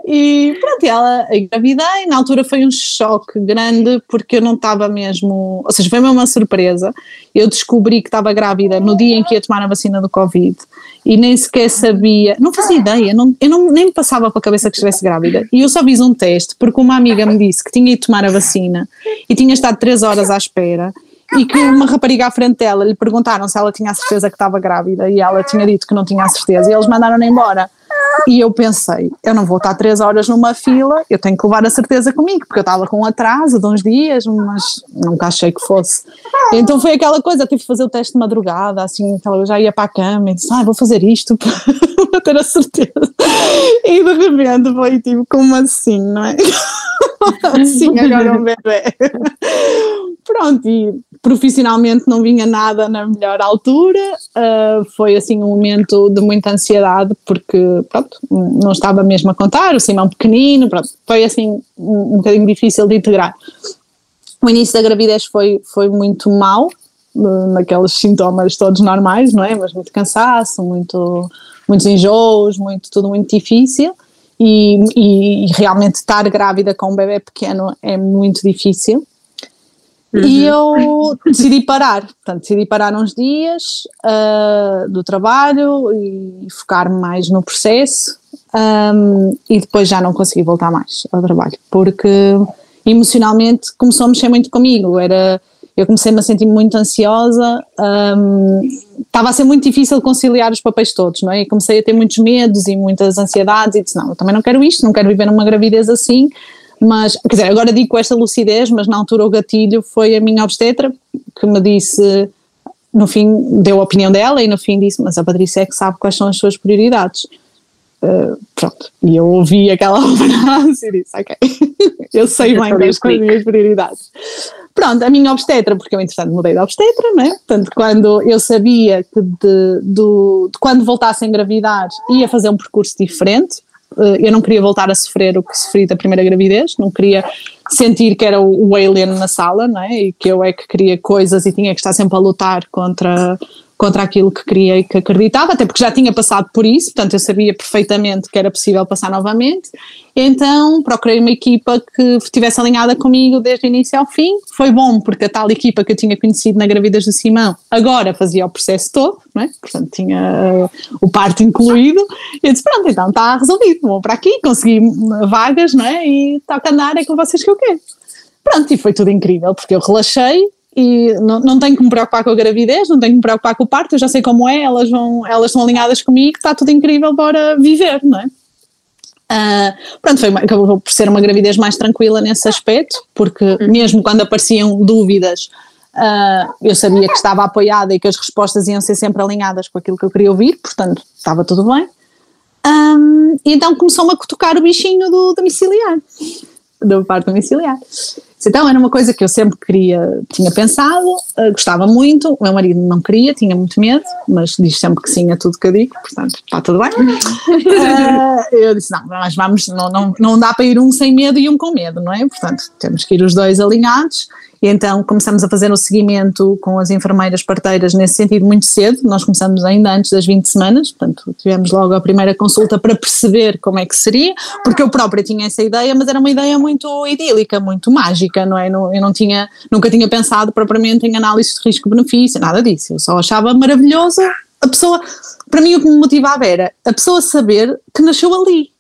E pronto, ela engravidei, na altura foi um choque grande porque eu não estava mesmo, ou seja, foi mesmo uma surpresa. Eu descobri que estava grávida no dia em que ia tomar a vacina do Covid e nem sequer sabia, não fazia ideia, não, eu não, nem me passava pela cabeça que estivesse grávida. E eu só fiz um teste porque uma amiga me disse que tinha ido tomar a vacina e tinha estado três horas à espera e que uma rapariga à frente dela lhe perguntaram se ela tinha a certeza que estava grávida e ela tinha dito que não tinha a certeza e eles mandaram-na embora. E eu pensei, eu não vou estar três horas numa fila, eu tenho que levar a certeza comigo, porque eu estava com um atraso de uns dias, mas nunca achei que fosse. Então foi aquela coisa, tive que fazer o teste de madrugada, assim, eu já ia para a cama e disse, ah, vou fazer isto [laughs] para ter a certeza. E de repente foi tipo, como assim, não é? [laughs] assim, agora um bebê. Pronto, e profissionalmente não vinha nada na melhor altura, uh, foi assim um momento de muita ansiedade, porque pronto, não estava mesmo a contar, o Simão pequenino, pronto, foi assim um, um bocadinho difícil de integrar. O início da gravidez foi, foi muito mau, naqueles sintomas todos normais, não é? Mas muito cansaço, muito, muitos enjoos, muito, tudo muito difícil. E, e, e realmente estar grávida com um bebê pequeno é muito difícil. Uhum. E eu decidi parar, portanto, decidi parar uns dias uh, do trabalho e focar-me mais no processo um, e depois já não consegui voltar mais ao trabalho, porque emocionalmente começou a mexer muito comigo. Era, eu comecei-me a sentir muito ansiosa, um, estava a ser muito difícil conciliar os papéis todos, não é? E comecei a ter muitos medos e muitas ansiedades e disse: Não, eu também não quero isto, não quero viver numa gravidez assim. Mas, quer dizer, agora digo com esta lucidez, mas na altura o gatilho foi a minha obstetra que me disse, no fim, deu a opinião dela e no fim disse: Mas a Patrícia é que sabe quais são as suas prioridades. Uh, pronto, e eu ouvi aquela [laughs] frase e disse: Ok, [laughs] eu sei bem quais são as minhas prioridades. Pronto, a minha obstetra, porque eu entretanto mudei de obstetra, né? Portanto, quando eu sabia que de, de, de quando voltasse a engravidar ia fazer um percurso diferente, eu não queria voltar a sofrer o que sofri da primeira gravidez, não queria sentir que era o, o alien na sala, não é? E que eu é que queria coisas e tinha que estar sempre a lutar contra contra aquilo que queria e que acreditava, até porque já tinha passado por isso, portanto eu sabia perfeitamente que era possível passar novamente. Então procurei uma equipa que estivesse alinhada comigo desde o início ao fim. Foi bom, porque a tal equipa que eu tinha conhecido na gravidez do Simão agora fazia o processo todo, é? portanto tinha uh, o parto incluído. E eu disse: Pronto, então está resolvido, vou para aqui, consegui vagas, não é? E toca andar, é com vocês que eu quero. Pronto, e foi tudo incrível, porque eu relaxei, e não, não tenho que me preocupar com a gravidez, não tenho que me preocupar com o parto, eu já sei como é, elas, vão, elas estão alinhadas comigo, está tudo incrível para viver, não é? Uh, pronto, foi acabou por ser uma gravidez mais tranquila nesse aspecto, porque uhum. mesmo quando apareciam dúvidas, uh, eu sabia que estava apoiada e que as respostas iam ser sempre alinhadas com aquilo que eu queria ouvir, portanto estava tudo bem. Um, então começou-me a cutucar o bichinho do domiciliar, do parto domiciliar. Então era uma coisa que eu sempre queria, tinha pensado, uh, gostava muito, o meu marido não queria, tinha muito medo, mas diz sempre que sim a tudo que eu digo, portanto está tudo bem. Uh, [laughs] eu disse, não, mas vamos, não, não, não dá para ir um sem medo e um com medo, não é? Portanto, temos que ir os dois alinhados e então começamos a fazer o seguimento com as enfermeiras parteiras nesse sentido muito cedo. Nós começamos ainda antes das 20 semanas, portanto, tivemos logo a primeira consulta para perceber como é que seria, porque eu própria tinha essa ideia, mas era uma ideia muito idílica, muito mágica, não é? Eu não tinha, nunca tinha pensado propriamente em análise de risco-benefício, nada disso. Eu só achava maravilhoso a pessoa. Para mim, o que me motivava era a pessoa saber que nasceu ali.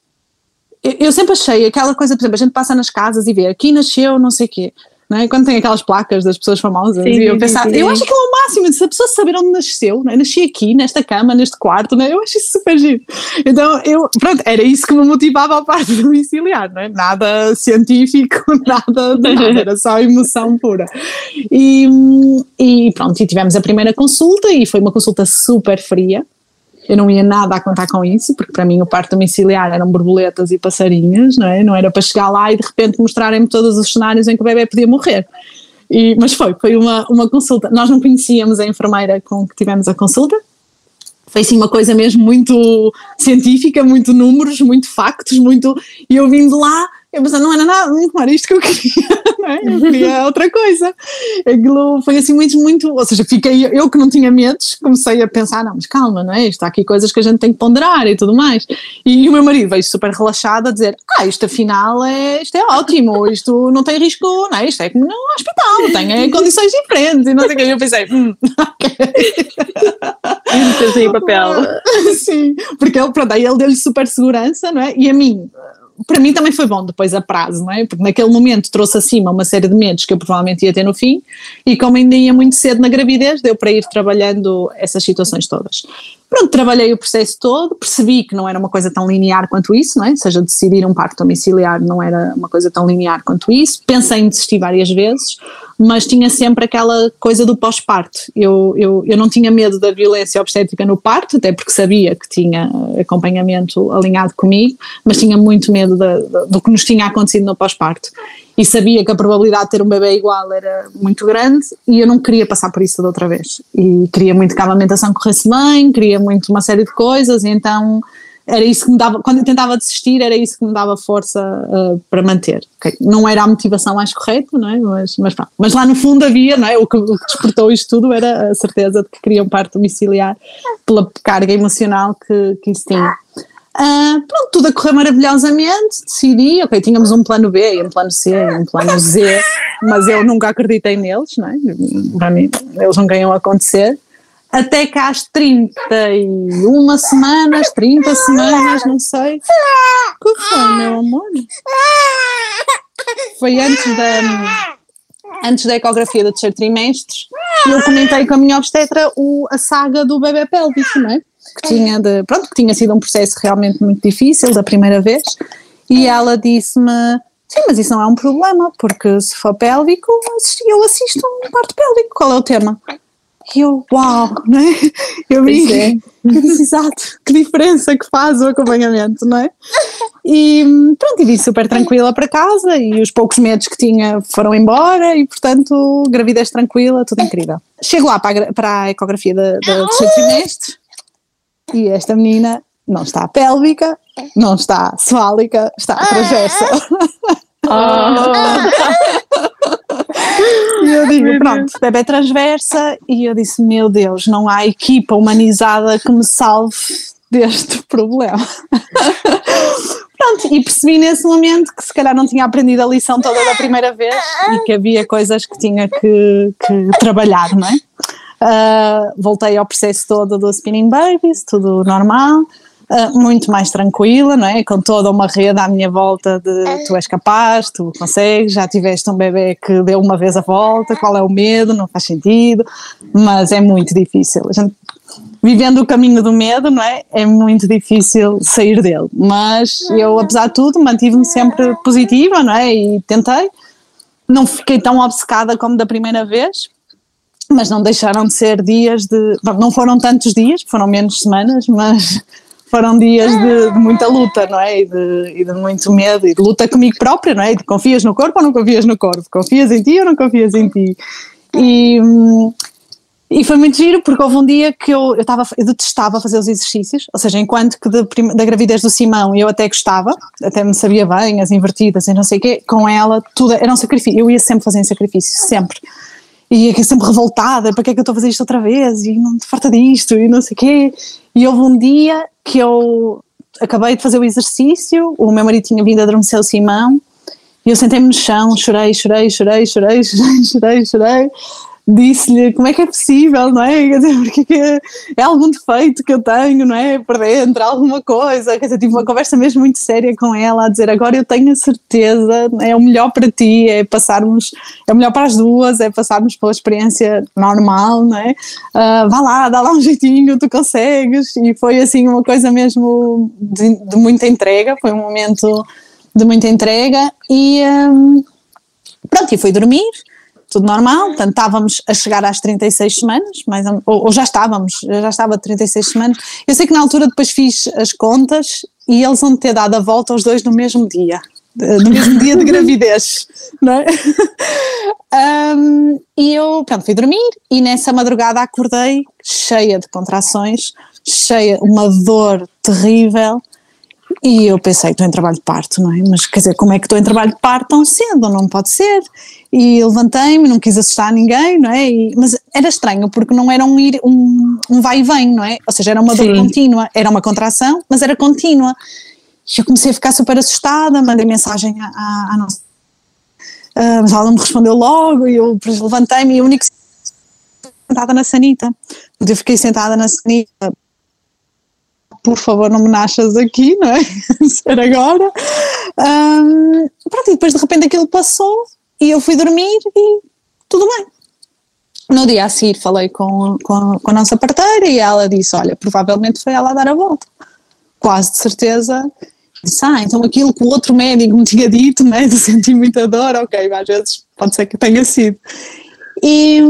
Eu, sempre achei aquela coisa, por exemplo, a gente passa nas casas e vê aqui nasceu não sei o quê não é? Quando tem aquelas placas das pessoas famosas, sim, e eu pensava, eu acho que é o máximo, se a pessoa saber onde nasceu, não é? nasci aqui, nesta cama, neste quarto, não é? eu acho isso super giro. Então, eu, pronto, era isso que me motivava a parte domiciliar, não é? Nada científico, [laughs] nada, nada era só emoção pura. E, e pronto, e tivemos a primeira consulta, e foi uma consulta super fria, eu não ia nada a contar com isso, porque para mim o parto domiciliar eram borboletas e passarinhos, não é? Não era para chegar lá e de repente mostrarem-me todos os cenários em que o bebê podia morrer. E, mas foi, foi uma, uma consulta. Nós não conhecíamos a enfermeira com que tivemos a consulta. Foi assim uma coisa mesmo muito científica, muito números, muito factos, muito. E eu vindo lá, eu pensava, não era nada, não era isto que eu queria [laughs] é? Eu queria [laughs] outra coisa. Aquilo foi assim muito, muito. Ou seja, fiquei. Eu que não tinha medos, comecei a pensar, não, mas calma, não é? Isto há aqui coisas que a gente tem que ponderar e tudo mais. E, o meu marido veio super relaxado a dizer: Ah, isto afinal é, isto é ótimo, isto não tem risco, não é? Isto é como no hospital, tem é, condições diferentes. E não sei o que. eu pensei, hum, [laughs] ok. Pensei papel. Sim, porque ele, pronto, aí ele deu-lhe super segurança, não é? E a mim para mim também foi bom depois a prazo, não é? Porque naquele momento trouxe acima uma série de medos que eu provavelmente ia ter no fim, e como ainda ia muito cedo na gravidez, deu para ir trabalhando essas situações todas. Pronto, trabalhei o processo todo, percebi que não era uma coisa tão linear quanto isso, não é? Ou seja, decidir um parto domiciliar não era uma coisa tão linear quanto isso. Pensei em desistir várias vezes, mas tinha sempre aquela coisa do pós-parto. Eu, eu, eu não tinha medo da violência obstétrica no parto, até porque sabia que tinha acompanhamento alinhado comigo, mas tinha muito medo do que nos tinha acontecido no pós-parto e sabia que a probabilidade de ter um bebê igual era muito grande e eu não queria passar por isso toda outra vez. E queria muito que a amamentação corresse bem, queria muito uma série de coisas, e então era isso que me dava, quando eu tentava desistir, era isso que me dava força uh, para manter. Okay. Não era a motivação mais correta, não é? Mas, mas, mas lá no fundo havia, não é? O que, o que despertou isto tudo era a certeza de que queria um parto domiciliar pela carga emocional que, que isso tinha. Uh, pronto, tudo a correr maravilhosamente, decidi, ok, tínhamos um plano B, um plano C, um plano Z, mas eu nunca acreditei neles, não é? Para mim, eles não a acontecer. Até que às 31 semanas, 30 semanas, não sei. Que foi, meu amor? foi antes da, antes da ecografia do terceiro trimestre, e eu comentei com a minha obstetra o, a saga do bebê pélvico, não é? Que tinha, de, pronto, que tinha sido um processo realmente muito difícil da primeira vez, e ela disse-me: Sim, mas isso não é um problema, porque se for pélvico, eu assisto um parto pélvico. Qual é o tema? E eu, uau, não é? Eu vi, é. eu disse, exato, que diferença que faz o acompanhamento, não é? E pronto, e vim super tranquila para casa e os poucos medos que tinha foram embora e, portanto, gravidez tranquila, tudo incrível. Chego lá para a, para a ecografia do terceiro trimestre e esta menina não está pélvica, não está suálica, está transversa. Oh. [laughs] [laughs] e eu digo, pronto, bebê transversa, e eu disse, meu Deus, não há equipa humanizada que me salve deste problema. [laughs] pronto, e percebi nesse momento que se calhar não tinha aprendido a lição toda da primeira vez e que havia coisas que tinha que, que trabalhar, não é? Uh, voltei ao processo todo do Spinning Babies, tudo normal. Uh, muito mais tranquila, não é? Com toda uma rede à minha volta de tu és capaz, tu consegues, já tiveste um bebê que deu uma vez a volta, qual é o medo, não faz sentido, mas é muito difícil. A gente, vivendo o caminho do medo, não é? É muito difícil sair dele, mas eu, apesar de tudo, mantive-me sempre positiva, não é? E tentei. Não fiquei tão obcecada como da primeira vez, mas não deixaram de ser dias de. Não foram tantos dias, foram menos semanas, mas foram dias de, de, muita luta, não é? E de, e de, muito medo, e de luta comigo própria, não é? De confias no corpo ou não confias no corpo? Confias em ti ou não confias em ti? E, e foi muito giro porque houve um dia que eu, eu, tava, eu detestava fazer os exercícios, ou seja, enquanto que de, da gravidez do Simão eu até gostava, até me sabia bem, as invertidas e não sei o quê, com ela tudo era um sacrifício, eu ia sempre fazer sacrifício, sempre e aqui sempre revoltada, para que é que eu estou a fazer isto outra vez, e não te farta disto, e não sei o quê, e houve um dia que eu acabei de fazer o exercício, o meu marido tinha vindo adormecer o Simão, e eu sentei-me no chão, chorei, chorei, chorei, chorei, [laughs] chorei, chorei, chorei, disse-lhe como é que é possível, não é? Quer dizer, porque é, é algum defeito que eu tenho, não é? Por dentro, alguma coisa. Quer dizer, tive uma conversa mesmo muito séria com ela, a dizer agora eu tenho a certeza, é o melhor para ti, é passarmos, é o melhor para as duas, é passarmos pela experiência normal, não é? Uh, vá lá, dá lá um jeitinho, tu consegues. E foi assim uma coisa mesmo de, de muita entrega, foi um momento de muita entrega e um, pronto, e fui dormir tudo normal, portanto estávamos a chegar às 36 semanas, mais ou, ou, já estávamos, já estava 36 semanas. Eu sei que na altura depois fiz as contas e eles vão ter dado a volta aos dois no mesmo dia, no mesmo dia de gravidez, [laughs] não é? Um, e eu, pronto, fui dormir e nessa madrugada acordei cheia de contrações, cheia, uma dor terrível e eu pensei, estou em trabalho de parto, não é? Mas quer dizer, como é que estou em trabalho de parto tão cedo? Não pode ser. E levantei-me, não quis assustar ninguém, não é? E, mas era estranho, porque não era um, ir, um, um vai e vem, não é? Ou seja, era uma dor Sim. contínua, era uma contração, mas era contínua. E eu comecei a ficar super assustada, mandei mensagem à, à, à nossa. Uh, mas ela não me respondeu logo, e eu levantei-me e o único sentada na sanita. Eu fiquei sentada na sanita por favor não me nasças aqui, não é? [laughs] Ser agora. Um, pronto, e depois de repente aquilo passou e eu fui dormir e tudo bem. No dia a seguir falei com, com, com a nossa parteira e ela disse, olha, provavelmente foi ela a dar a volta. Quase de certeza disse, ah, então aquilo que o outro médico me tinha dito, né, de [laughs] sentir muita dor, ok, às vezes pode ser que tenha sido. E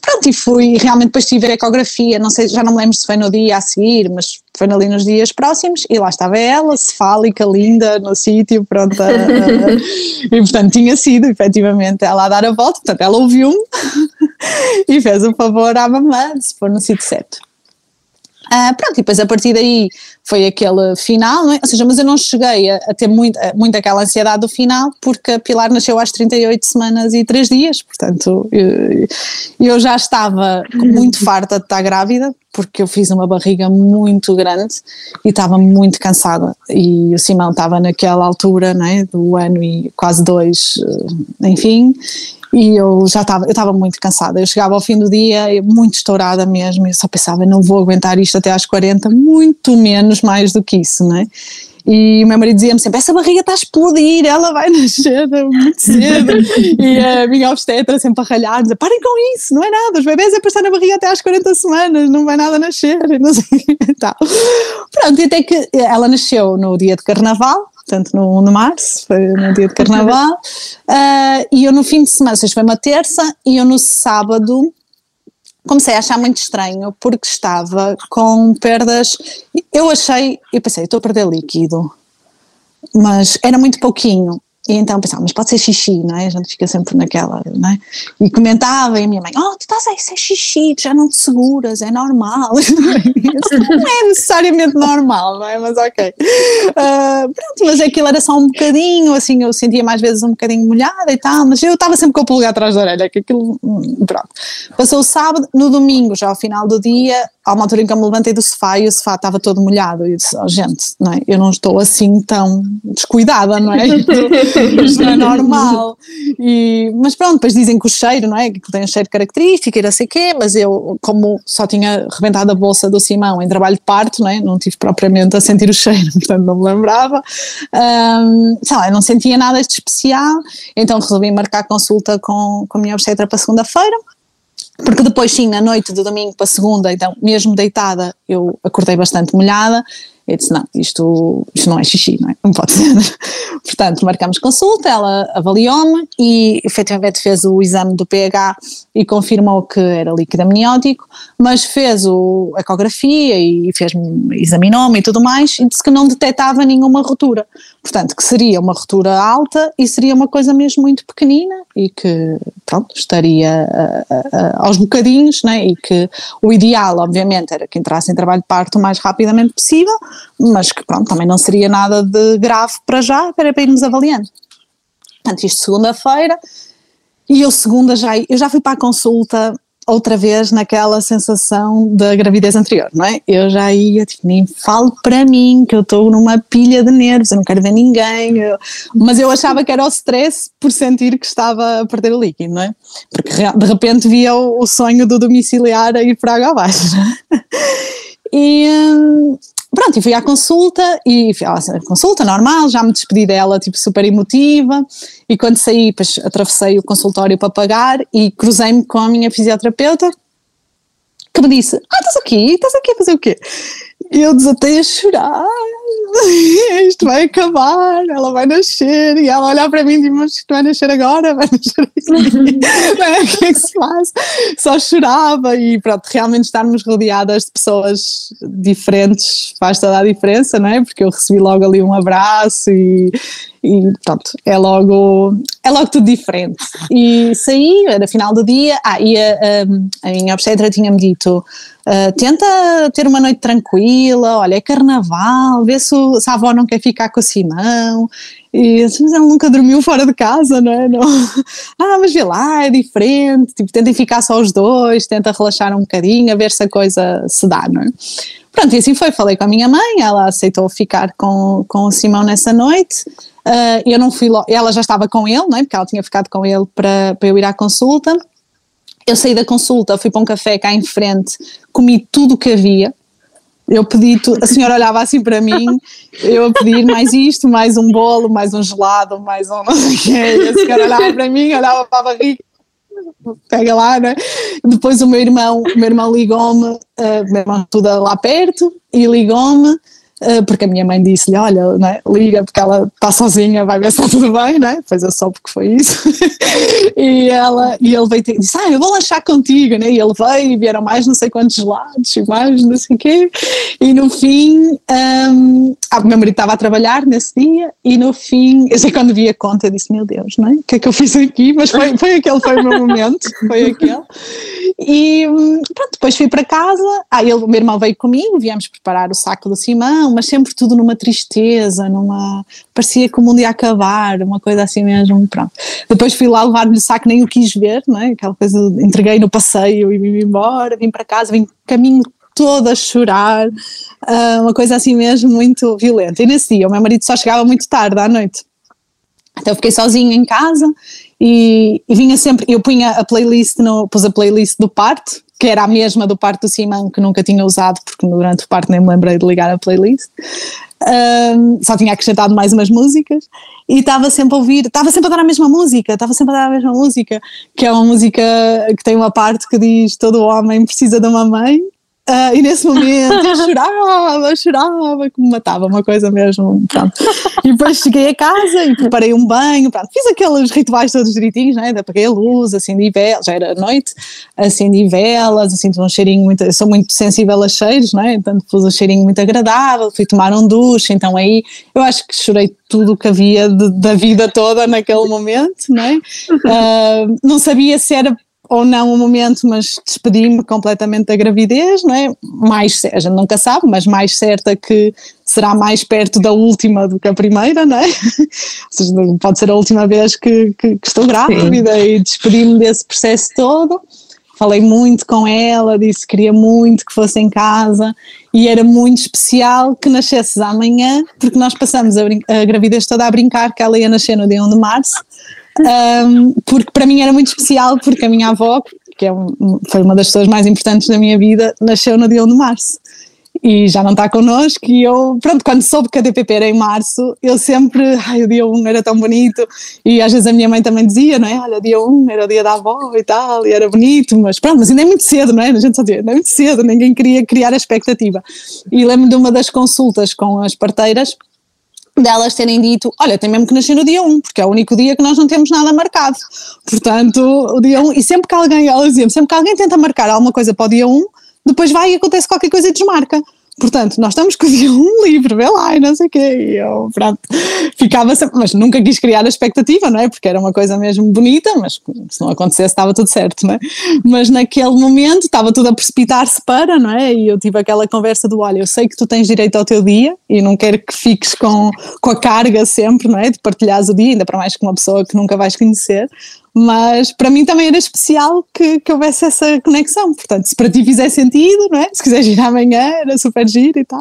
pronto, e fui, realmente depois tive a ecografia, não sei, já não me lembro se foi no dia a seguir, mas foi ali nos dias próximos, e lá estava ela, cefálica, linda, no sítio, pronta, [laughs] [laughs] e portanto tinha sido efetivamente ela a dar a volta, portanto ela ouviu-me [laughs] e fez o favor à mamãe de se pôr no sítio certo. Ah, pronto, e depois a partir daí foi aquele final, é? Ou seja, mas eu não cheguei a, a ter muito, muito aquela ansiedade do final, porque a Pilar nasceu às 38 semanas e 3 dias, portanto eu, eu já estava muito farta de estar grávida, porque eu fiz uma barriga muito grande e estava muito cansada. E o Simão estava naquela altura, né, do ano e quase dois, eh, enfim, e eu já estava, eu estava muito cansada. Eu chegava ao fim do dia muito estourada mesmo, eu só pensava, não vou aguentar isto até às 40, muito menos mais do que isso, não é? E o meu marido dizia-me sempre: essa barriga está a explodir, ela vai [laughs] nascer muito cedo. e a minha obstetra sempre a ralhar, dizer, parem com isso, não é nada, os bebês é para estar na barriga até às 40 semanas, não vai nada nascer, [laughs] não sei tal. Pronto, e até que ela nasceu no dia de carnaval, portanto no, março, foi no dia de carnaval, uh, e eu no fim de semana, seja, foi uma terça, e eu no sábado comecei a achar muito estranho porque estava com perdas. Eu achei, eu pensei, estou a perder líquido, mas era muito pouquinho. E então pensava, mas pode ser xixi, não é? A gente fica sempre naquela, não é? E comentava, e a minha mãe, oh, tu estás aí, isso é xixi, tu já não te seguras, é normal. [laughs] não é necessariamente normal, não é? Mas ok. Uh, pronto, mas aquilo era só um bocadinho, assim, eu sentia mais vezes um bocadinho molhada e tal, mas eu estava sempre com o pulgar atrás da orelha, que aquilo, hum, pronto. Passou o sábado, no domingo, já ao final do dia, há uma altura em que eu me levantei do sofá e o sofá estava todo molhado e eu disse, oh, gente, não é? eu não estou assim tão descuidada, não é? [laughs] Isto não é normal. E, mas pronto, depois dizem que o cheiro, não é? Que tem um cheiro característico e não sei o quê, mas eu, como só tinha rebentado a bolsa do Simão em trabalho de parto, não é? Não tive propriamente a sentir o cheiro, [laughs] portanto não me lembrava. Um, sei lá, eu não sentia nada de especial, então resolvi marcar consulta com, com a minha obstetra para segunda-feira porque depois sim, na noite do domingo para segunda, então mesmo deitada, eu acordei bastante molhada, eu disse, não, isto, isto não é xixi, não é? Não pode ser. [laughs] Portanto, marcamos consulta, ela avaliou-me e efetivamente fez o exame do pH e confirmou que era líquido amniótico, mas fez o, a ecografia e fez-me, examinou-me e tudo mais e disse que não detectava nenhuma ruptura. Portanto, que seria uma ruptura alta e seria uma coisa mesmo muito pequenina e que, pronto, estaria uh, uh, aos bocadinhos, né? E que o ideal, obviamente, era que entrasse em trabalho de parto o mais rapidamente possível, mas que, pronto, também não seria nada de grave para já, para, para irmos avaliando. Portanto, isto segunda-feira, e eu segunda já, eu já fui para a consulta outra vez naquela sensação da gravidez anterior, não é? Eu já ia, tipo, nem falo para mim que eu estou numa pilha de nervos, eu não quero ver ninguém, eu, mas eu achava que era o stress por sentir que estava a perder o líquido, não é? Porque de repente via o, o sonho do domiciliar a ir para água abaixo, é? [laughs] E, hum, pronto, e fui à consulta e fui à consulta normal, já me despedi dela, tipo, super emotiva, e quando saí, depois atravessei o consultório para pagar e cruzei-me com a minha fisioterapeuta, que me disse, ah, estás aqui, estás aqui a fazer o quê? E eu desatei a chorar, [laughs] isto vai acabar, ela vai nascer, e ela olhar para mim e diz, mas isto vai nascer agora, vai nascer aqui, [laughs] o que é que se faz? Só chorava e pronto, realmente estarmos rodeadas de pessoas diferentes faz toda a diferença, não é? Porque eu recebi logo ali um abraço e, e pronto, é logo, é logo tudo diferente. E saí, era final do dia, ah, e a, a, a minha obstetra tinha-me dito, uh, tenta ter uma noite tranquila, olha, é carnaval, vê se, a avó não quer ficar com o Simão, e mas ele nunca dormiu fora de casa, não é? Não. [laughs] Ah, mas vê lá, é diferente, tipo, tentem ficar só os dois, tenta relaxar um bocadinho, a ver se a coisa se dá, não é? Pronto, e assim foi, falei com a minha mãe, ela aceitou ficar com, com o Simão nessa noite, Uh, eu não fui logo, ela já estava com ele, não é? porque ela tinha ficado com ele para, para eu ir à consulta. Eu saí da consulta, fui para um café cá em frente, comi tudo o que havia. Eu pedi a senhora olhava assim para mim, eu a pedir mais isto, mais um bolo, mais um gelado, mais um não sei o quê. A senhora olhava para mim, olhava para a barriga, pega lá, né? Depois o meu irmão, o meu irmão ligou-me, uh, meu irmão estuda lá perto, e ligou-me porque a minha mãe disse-lhe, olha, é? liga porque ela está sozinha, vai ver se está tudo bem, não é? Pois eu soube que foi isso. [laughs] e, ela, e ele veio e disse, ah, eu vou lanchar contigo, né? E ele veio e vieram mais não sei quantos gelados e mais não sei o quê. E no fim, um, ah, meu marido estava a trabalhar nesse dia e no fim, eu sei quando vi a conta, eu disse, meu Deus, é? O que é que eu fiz aqui? Mas foi, foi aquele, foi o meu momento, foi aquele. E pronto, depois fui para casa, ah, o meu irmão veio comigo, viemos preparar o saco do Simão, mas sempre tudo numa tristeza, numa. parecia que o mundo ia acabar, uma coisa assim mesmo, pronto. Depois fui lá levar-lhe o saco, nem o quis ver, não é? Aquela coisa, entreguei no passeio e vim embora, vim para casa, vim caminho todo a chorar, uh, uma coisa assim mesmo muito violenta. E nesse dia o meu marido só chegava muito tarde à noite. Então eu fiquei sozinha em casa e, e, vinha sempre, eu punha a playlist, no, pus a playlist do parto, que era a mesma do parto do Simão, que nunca tinha usado, porque durante o parto nem me lembrei de ligar a playlist. um, só tinha acrescentado mais umas músicas e estava sempre a ouvir, estava sempre a dar a mesma música, estava sempre a dar a mesma música, que é uma música que tem uma parte que diz todo homem precisa de uma mãe Uh, e nesse momento eu chorava, chorava, que me matava, uma coisa mesmo. Pronto. E depois cheguei a casa e preparei um banho, pronto. fiz aqueles rituais todos direitinhos, né? apaguei a luz, acendi velas, já era noite, acendi velas, assim, um cheirinho muito, sou muito sensível a cheiros, né? então pus um cheirinho muito agradável, fui tomar um duche, então aí eu acho que chorei tudo o que havia de, da vida toda naquele momento, né? Uh, não sabia se era ou não o momento, mas despedi-me completamente da gravidez, não é? Mais, a gente nunca sabe, mas mais certa que será mais perto da última do que a primeira, não é? [laughs] Ou seja, pode ser a última vez que, que, que estou grávida Sim. e despedi-me desse processo todo. Falei muito com ela, disse que queria muito que fosse em casa e era muito especial que nascesses amanhã, porque nós passamos a, a gravidez toda a brincar que ela ia nascer no dia 1 de março um, porque para mim era muito especial, porque a minha avó, que é um, foi uma das pessoas mais importantes da minha vida, nasceu no dia 1 de março. E já não está connosco e eu, pronto, quando soube que a DPP era em março, eu sempre, ai, o dia 1 era tão bonito. E às vezes a minha mãe também dizia, não é, olha, o dia 1 era o dia da avó e tal, e era bonito, mas pronto, mas ainda é muito cedo, não é, a gente só diz, ainda é muito cedo, ninguém queria criar a expectativa. E lembro de uma das consultas com as parteiras delas terem dito, olha, tem mesmo que nascer no dia 1, porque é o único dia que nós não temos nada marcado. Portanto, o dia 1, e sempre que alguém, elas diziam, sempre que alguém tenta marcar alguma coisa para o dia 1, depois vai e acontece qualquer coisa e desmarca. Portanto, nós estamos com o dia um livre, vê lá, e não sei o quê. E eu, pronto, ficava sempre, mas nunca quis criar a expectativa, não é? Porque era uma coisa mesmo bonita, mas se não acontecesse estava tudo certo, não é? Mas naquele momento estava tudo a precipitar-se para, não é? E eu tive aquela conversa do: olha, eu sei que tu tens direito ao teu dia e não quero que fiques com, com a carga sempre, não é? De partilhares o dia, ainda para mais com uma pessoa que nunca vais conhecer mas para mim também era especial que, que houvesse essa conexão. Portanto, se para ti fizer sentido, não é? Se quiseres ir amanhã, era super giro e tal.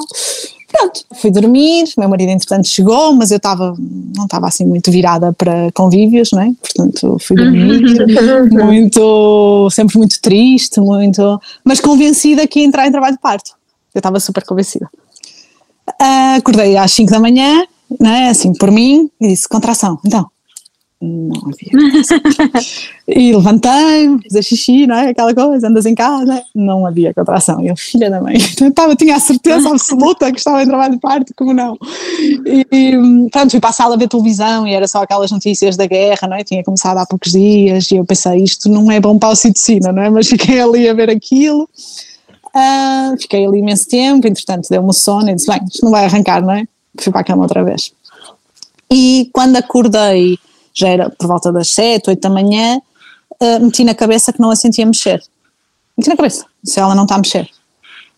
Pronto, fui dormir, meu marido entretanto chegou, mas eu estava, não estava assim muito virada para convívios, não é? Portanto, fui dormir, [laughs] muito, sempre muito triste, muito, mas convencida que ia entrar em trabalho de parto. Eu estava super convencida. Uh, acordei às 5 da manhã, não é? Assim, por mim, e disse, contração, então, não havia [laughs] e levantei-me, fiz xixi, não é? Aquela coisa, andas em casa, não havia contração. E eu, filha da mãe, [laughs] estava, tinha a certeza absoluta que estava em trabalho de parto, como não? E, pronto, fui para a sala a ver televisão e era só aquelas notícias da guerra, não é? Tinha começado há poucos dias e eu pensei, isto não é bom para o citocina, não é? Mas fiquei ali a ver aquilo. Uh, fiquei ali imenso tempo, entretanto deu-me sono e disse, bem, isto não vai arrancar, não é? Fui para a cama outra vez. E quando acordei já era por volta das 7, 8 da manhã, uh, meti na cabeça que não a sentia mexer. Meti na cabeça, se ela não está a mexer.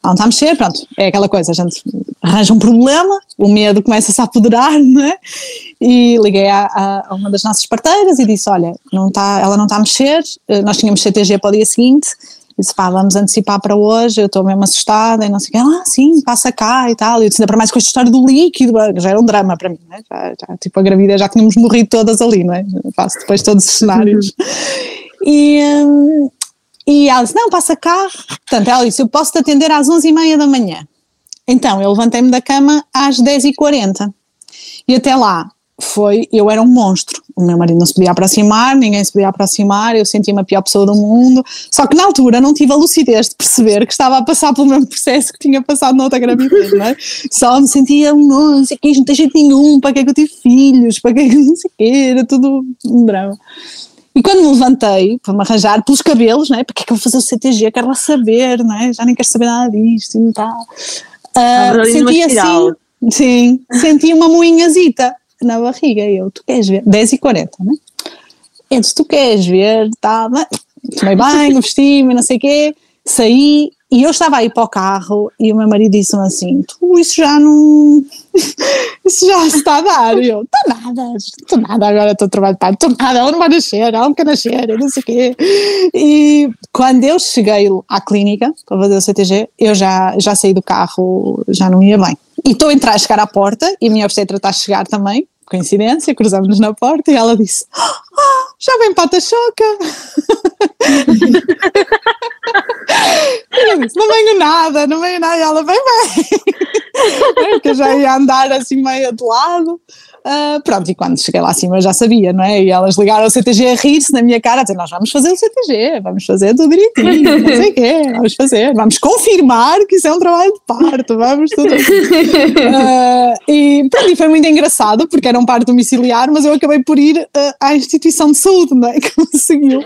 Ela não está a mexer, pronto, é aquela coisa, a gente arranja um problema, o medo começa-se a apoderar, [laughs] não é? E liguei a, a, uma das nossas parteiras e disse, olha, não está, ela não está a mexer, eh, nós tínhamos CTG para o dia seguinte, disse, pá, vamos antecipar para hoje, eu estou mesmo assustada e não sei o que, ah, sim, passa cá e tal, e eu disse, ainda para mais com esta história do líquido, já era um drama para mim, né? já, já, tipo, a gravidez, já tínhamos morrido todas ali, não é? faço depois todos os cenários. e, hum, e ela disse, não, passa cá, portanto, ela disse, eu posso te atender às 11h30 da manhã. Então, eu levantei-me da cama às 10h40, e até lá foi, eu era um monstro, o meu marido não se podia aproximar, ninguém se podia aproximar, eu sentia-me a pior pessoa do mundo, só que na altura não tive a lucidez de perceber que estava a passar pelo mesmo processo que tinha passado na outra gravidez, não é? Só me sentia, não sei que, não tem jeito nenhum, para que é que eu tive filhos, para que é que não sei o quê, era tudo um drama. E quando me levantei para me arranjar pelos cabelos, não é? Porque é que eu vou fazer o CTG? Quero lá saber, não é? Já nem quero saber nada disto e tal. Uh, senti assim, sim, senti uma moinhazita na barriga. E eu, tu queres ver? 10 e 40 né? Eu disse, tu queres ver? Tá, tomei banho, vesti-me, não sei o quê, saí e eu estava aí para o carro e o meu marido disse-me assim: Tu, isso já não. [laughs] isso já está a dar. E eu: Está nada, estou nada, agora estou a trabalhar, estou nada, ela não vai nascer, ela não quer nascer, não sei o quê. E quando eu cheguei à clínica para fazer o CTG, eu já, já saí do carro, já não ia bem. E estou a entrar, a chegar à porta e a minha obstetra está a chegar também coincidência, cruzamos-nos na porta e ela disse: oh, Já vem pata choca! [laughs] eu disse: Não venho nada, não venho nada. E ela: Vem, vem! [laughs] Porque eu já ia andar assim meio de lado. Uh, pronto, e quando cheguei lá acima eu já sabia, não é? E elas ligaram ao CTG a rir-se na minha cara, a dizer: Nós vamos fazer o CTG, vamos fazer tudo direitinho, [laughs] não sei o quê, vamos fazer, vamos confirmar que isso é um trabalho de parto, vamos tudo. Uh, e pronto, e foi muito engraçado, porque era um parto domiciliar, mas eu acabei por ir uh, à instituição de saúde, não é? [laughs] Que conseguiu.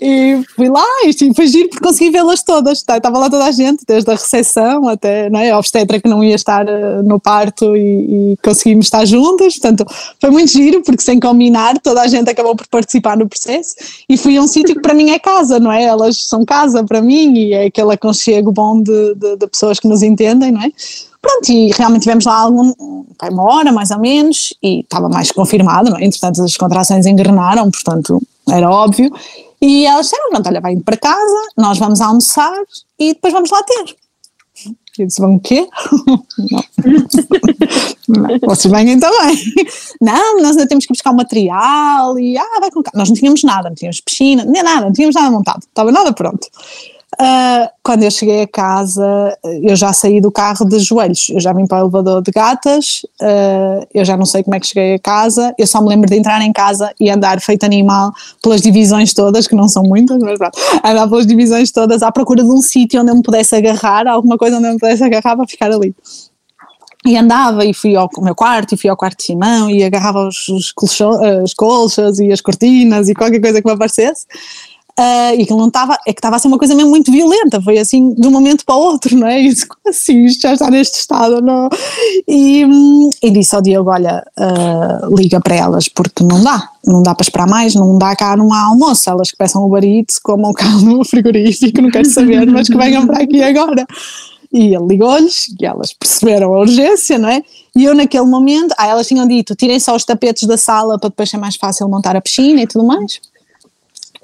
E fui lá e foi giro porque consegui vê-las todas, tá? estava lá toda a gente, desde a recepção até não é? a obstetra que não ia estar no parto e, e conseguimos estar juntas portanto foi muito giro, porque sem combinar toda a gente acabou por participar no processo e fui a um sítio que para mim é casa, não é? Elas são casa para mim e é aquele aconchego bom de, de, de pessoas que nos entendem, não é? Pronto, e realmente tivemos lá algum, uma hora mais ou menos, e estava mais confirmado, não é? Entretanto, as contrações engrenaram, portanto, era óbvio. E elas disseram: pronto, olha, vai indo para casa, nós vamos almoçar e depois vamos lá ter. Disse, vão o quê? não. Vocês venham também. Não, nós ainda temos que buscar o material e ah, vai com Nós não tínhamos nada, não tínhamos piscina, nem nada, não tínhamos nada montado, estava nada pronto. Uh, quando eu cheguei a casa, eu já saí do carro de joelhos, eu já vim para o elevador de gatas, uh, eu já não sei como é que cheguei a casa, eu só me lembro de entrar em casa e andar feito animal pelas divisões todas, que não são muitas, mas pronto, andar pelas divisões todas à procura de um sítio onde eu me pudesse agarrar, alguma coisa onde eu me pudesse agarrar para ficar ali. E andava e fui ao meu quarto e fui ao quarto de Simão e agarrava os, os colchões, as colchas e as cortinas e qualquer coisa que me aparecesse Uh, e que não estava, é que estava a ser uma coisa mesmo muito violenta, foi assim de um momento para o outro, não é? [laughs] Como assim, isto já está neste estado, não? E, e disse ao Diogo: Olha, uh, liga para elas, porque não dá, não dá para esperar mais, não dá cá, não há almoço, elas que peçam o barito, comam cá no frigorífico, não quero saber, mas que venham para aqui agora. E ele ligou-lhes e elas perceberam a urgência, não é? E eu naquele momento, ah, elas tinham dito, tirem só os tapetes da sala para depois ser mais fácil montar a piscina e tudo mais.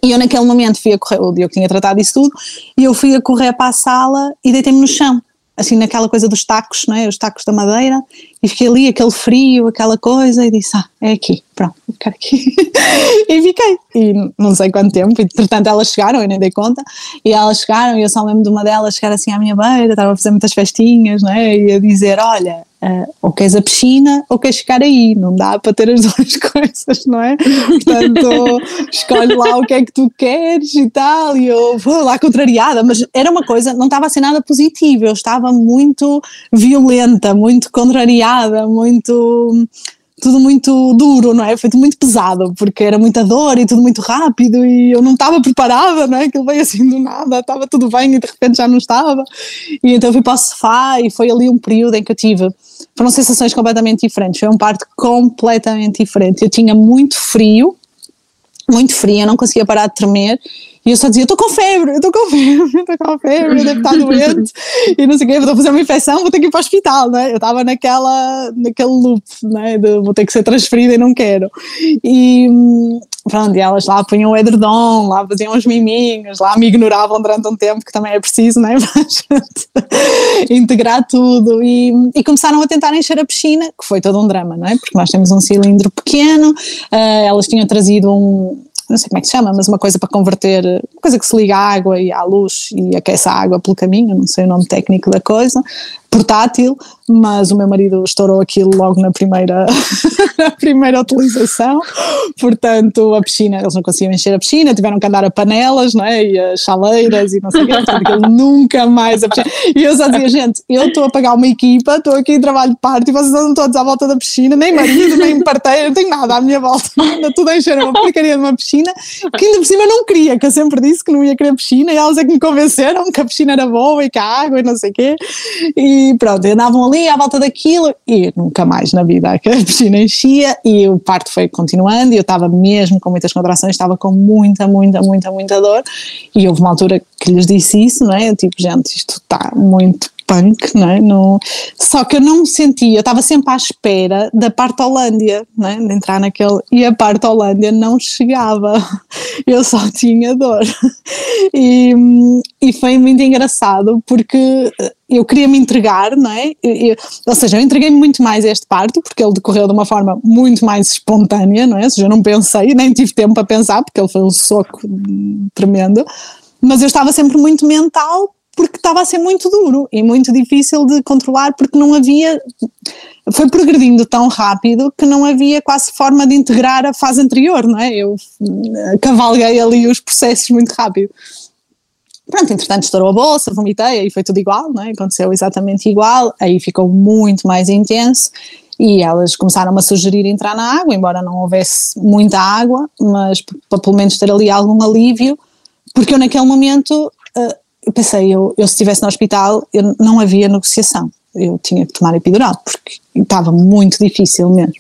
E eu naquele momento fui a correr, o Diogo tinha tratado isso tudo, e eu fui a correr para a sala e deitei-me no chão, assim naquela coisa dos tacos, não é? Os tacos da madeira, e fiquei ali, aquele frio, aquela coisa, e disse, ah, é aqui, pronto, vou ficar aqui. [laughs] e fiquei, e não sei quanto tempo, e entretanto elas chegaram, eu nem dei conta, e elas chegaram, e eu só lembro de uma delas chegar assim à minha beira, estava a fazer muitas festinhas, não é? E a dizer, olha, Uh, ou queres a piscina ou queres ficar aí, não dá para ter as [laughs] duas coisas, não é? Portanto, escolhe lá o que é que tu queres e tal, e eu vou lá contrariada, mas era uma coisa, não estava a ser nada positivo, eu estava muito violenta, muito contrariada, muito tudo muito duro, não é? Foi tudo muito pesado, porque era muita dor e tudo muito rápido e eu não estava preparada, não é? Aquilo veio assim do nada, estava tudo bem e de repente já não estava. E então fui para o sofá e foi ali um período em que eu tive. Foram sensações completamente diferentes, foi um parto completamente diferente. Eu tinha muito frio, muito frio, eu não conseguia parar de tremer e eu só dizia: estou com febre, eu estou com febre, eu estou com febre, eu devo estar doente e não sei o quê, a fazer uma infecção, vou ter que ir para o hospital, não é? Eu estava naquela, naquele loop, não é? De vou ter que ser transferida e não quero. E pronto, e elas lá punham o edredom, lá faziam os miminhos, lá me ignoravam durante um tempo, que também é preciso, [laughs] é? Para integrar tudo. E, e começaram a tentar encher a piscina, que foi todo um drama, não é? Porque nós temos um cilindro pequeno, uh, elas tinham trazido um não sei como é que se chama, mas uma coisa para converter, uma coisa que se liga à água e à luz e aquece a água pelo caminho, não sei o nome técnico da coisa, portátil, mas o meu marido estourou aquilo logo na primeira, [laughs] na primeira utilização, portanto a piscina, eles não conseguiam encher a piscina, tiveram que andar a panelas, não é, e as chaleiras e não sei o quê, portanto nunca mais a piscina, e eu só dizia, gente, eu estou a pagar uma equipa, estou aqui em trabalho de parte e vocês andam todos à volta da piscina, nem marido, nem parteiro, não tenho nada à minha volta, anda tudo a encher uma porcaria de uma piscina, que ainda por cima não queria, que eu sempre disse que não ia querer piscina, e elas é que me convenceram que a piscina era boa e que a água e não sei o quê, e e pronto, andavam ali à volta daquilo e nunca mais na vida a piscina enchia e o parto foi continuando e eu estava mesmo com muitas contrações, estava com muita, muita, muita, muita dor e houve uma altura que lhes disse isso, não é? Tipo, gente, isto está muito punk, não é? No, só que eu não sentia, eu estava sempre à espera da parte Holândia, não é? De entrar naquele, e a parte Holândia não chegava, [laughs] eu só tinha dor. [laughs] E, e foi muito engraçado porque eu queria me entregar, não é? Eu, ou seja, eu entreguei-me muito mais este parto, porque ele decorreu de uma forma muito mais espontânea, não é? Ou seja, eu não pensei, nem tive tempo para pensar, porque ele foi um soco tremendo, mas eu estava sempre muito mental porque estava a ser muito duro e muito difícil de controlar, porque não havia. Foi progredindo tão rápido que não havia quase forma de integrar a fase anterior, não é? Eu eh, cavalguei ali os processos muito rápido. Pronto, entretanto estourou a bolsa, vomitei, e foi tudo igual, não é? Aconteceu exatamente igual, aí ficou muito mais intenso e elas começaram a sugerir entrar na água, embora não houvesse muita água, mas para pelo menos ter ali algum alívio, porque eu naquele momento uh, eu pensei, eu, eu se estivesse no hospital, eu, não havia negociação, eu tinha que tomar epidural, porque estava muito difícil mesmo.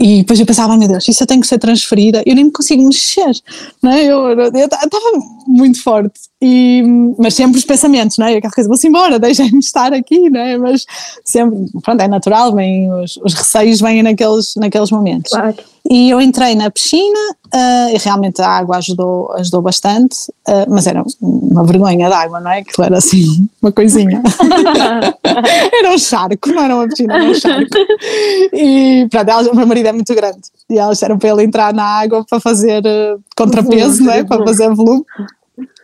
E depois eu pensava, meu Deus, isso eu tenho que ser transferida, eu nem me consigo mexer, não é? Eu estava muito forte, e, mas sempre os pensamentos, não é? Aquela coisa, vou-se embora, deixem-me estar aqui, não é? Mas sempre, pronto, é natural, vem, os, os receios vêm naqueles, naqueles momentos. Claro. E eu entrei na piscina uh, e realmente a água ajudou, ajudou bastante, uh, mas era uma vergonha de água, não é? Aquilo era assim, uma coisinha. [laughs] era um charco, não era uma piscina, era um charco. E pronto, elas, o meu marido é muito grande e elas disseram para ele entrar na água para fazer uh, contrapeso, não é? Para fazer volume.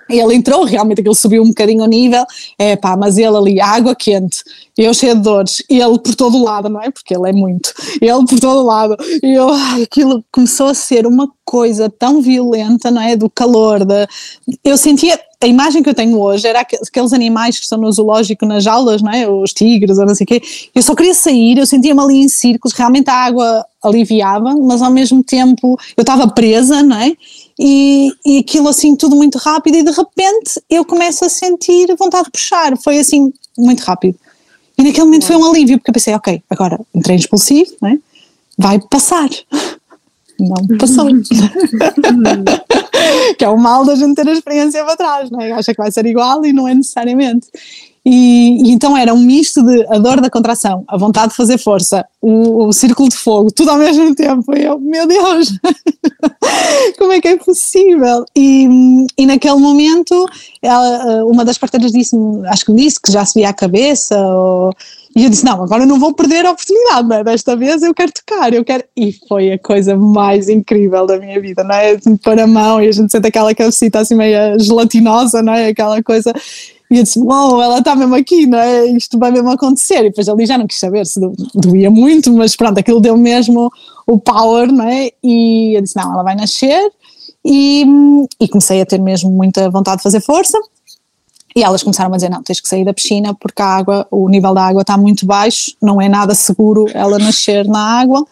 Ele entrou, realmente aquilo subiu um bocadinho o nível, é pá, mas ele ali, água quente, eu cheio de dores, ele por todo o lado, não é? Porque ele é muito, ele por todo o lado, e eu, aquilo começou a ser uma coisa tão violenta, não é? Do calor, da, eu sentia, a imagem que eu tenho hoje era aqueles animais que estão no zoológico nas jaulas, não é? Os tigres ou não sei o quê. Eu só queria sair, eu sentia-me ali em círculos, realmente a água aliviava, mas ao mesmo tempo eu estava presa, não é? E, e aquilo assim tudo muito rápido e de repente eu começo a sentir vontade de puxar, foi assim muito rápido. E naquele momento foi um alívio, porque eu pensei, ok, agora entrei expulsivo, não é? vai passar. [laughs] Não passou. [laughs] que é o mal da gente ter a experiência para trás, não é? Acha que vai ser igual e não é necessariamente. E, e, então era um misto de a dor da contração, a vontade de fazer força, o, o círculo de fogo, tudo ao mesmo tempo. E eu, meu Deus, [laughs] como é que é possível? E, e naquele momento, ela, uma das parteiras disse-me, acho que me disse que já se via a cabeça, ou, e eu disse: Não, agora não vou perder a oportunidade, não é? Desta vez eu quero tocar, eu quero. E foi a coisa mais incrível da minha vida, não é? Para a mão e a gente sente aquela cabecita assim meio gelatinosa, não é? Aquela coisa. E eu disse, uau, ela está mesmo aqui, não é? Isto vai mesmo acontecer. E depois ali já não quis saber se doía muito, mas pronto, aquilo deu mesmo o power, não é? E eu disse, não, ela vai nascer. E, e comecei a ter mesmo muita vontade de fazer força. E elas começaram a dizer: não, tens que sair da piscina porque a água, o nível da água está muito baixo, não é nada seguro ela nascer na água,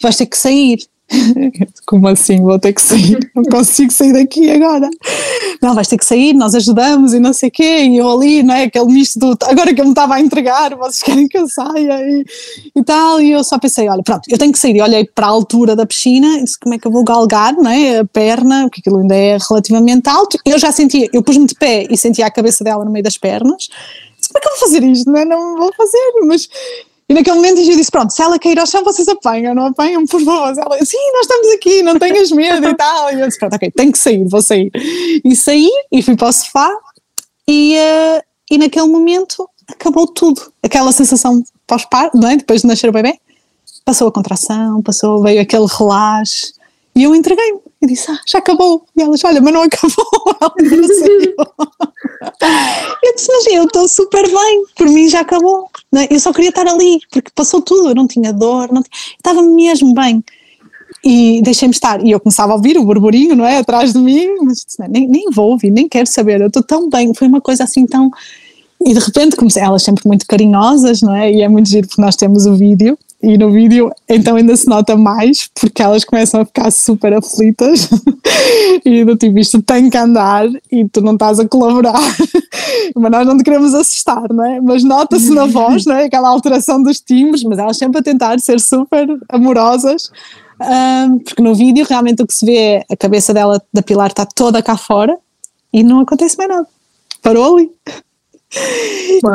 vais ter que sair. [laughs] Como assim? Vou ter que sair? [laughs] Não consigo sair daqui agora. Não, vais ter que sair, nós ajudamos e não sei o quê. E eu ali, não é? Aquele misto do. Agora que eu me estava a entregar, vocês [laughs] querem que eu saia e, e tal. E eu só pensei: olha, pronto, eu tenho que sair. E olhei para a altura da piscina e disse: como é que eu vou galgar, não é? A perna, porque aquilo ainda é relativamente alto. Eu já sentia, eu pus-me de pé e sentia a cabeça dela no meio das pernas. Disse, como é que eu vou fazer isto? Não, é? não vou fazer, mas e naquele momento eu disse: Pronto, se ela cair ao chão, vocês apanham, não apanham, por favor. Ela Sim, nós estamos aqui, não tenhas medo e tal. E eu disse: Pronto, ok, tenho que sair, vou sair. E saí e fui para o sofá e, uh, e naquele momento acabou tudo. Aquela sensação pós-parto, é? Depois de nascer o bebê, passou a contração, passou, veio aquele relaxe e eu entreguei-me e disse: Ah, já acabou. E elas: Olha, mas não acabou, [laughs] ela não saiu. [laughs] eu disse, mas eu estou super bem, por mim já acabou. É? Eu só queria estar ali, porque passou tudo, eu não tinha dor, não tinha, estava mesmo bem. E deixei-me estar. E eu começava a ouvir o burburinho, não é? Atrás de mim, mas disse, nem, nem vou ouvir, nem quero saber, eu estou tão bem. Foi uma coisa assim tão. E de repente comecei, elas sempre muito carinhosas, não é? E é muito giro porque nós temos o vídeo e no vídeo então ainda se nota mais porque elas começam a ficar super aflitas. [laughs] E do tipo isto tem que andar e tu não estás a colaborar. [laughs] Mas nós não te queremos assustar não é? mas nota-se na voz não é? aquela alteração dos timbres mas elas sempre a tentar ser super amorosas. Um, porque no vídeo realmente o que se vê é a cabeça dela da Pilar está toda cá fora e não acontece mais nada. Parou ali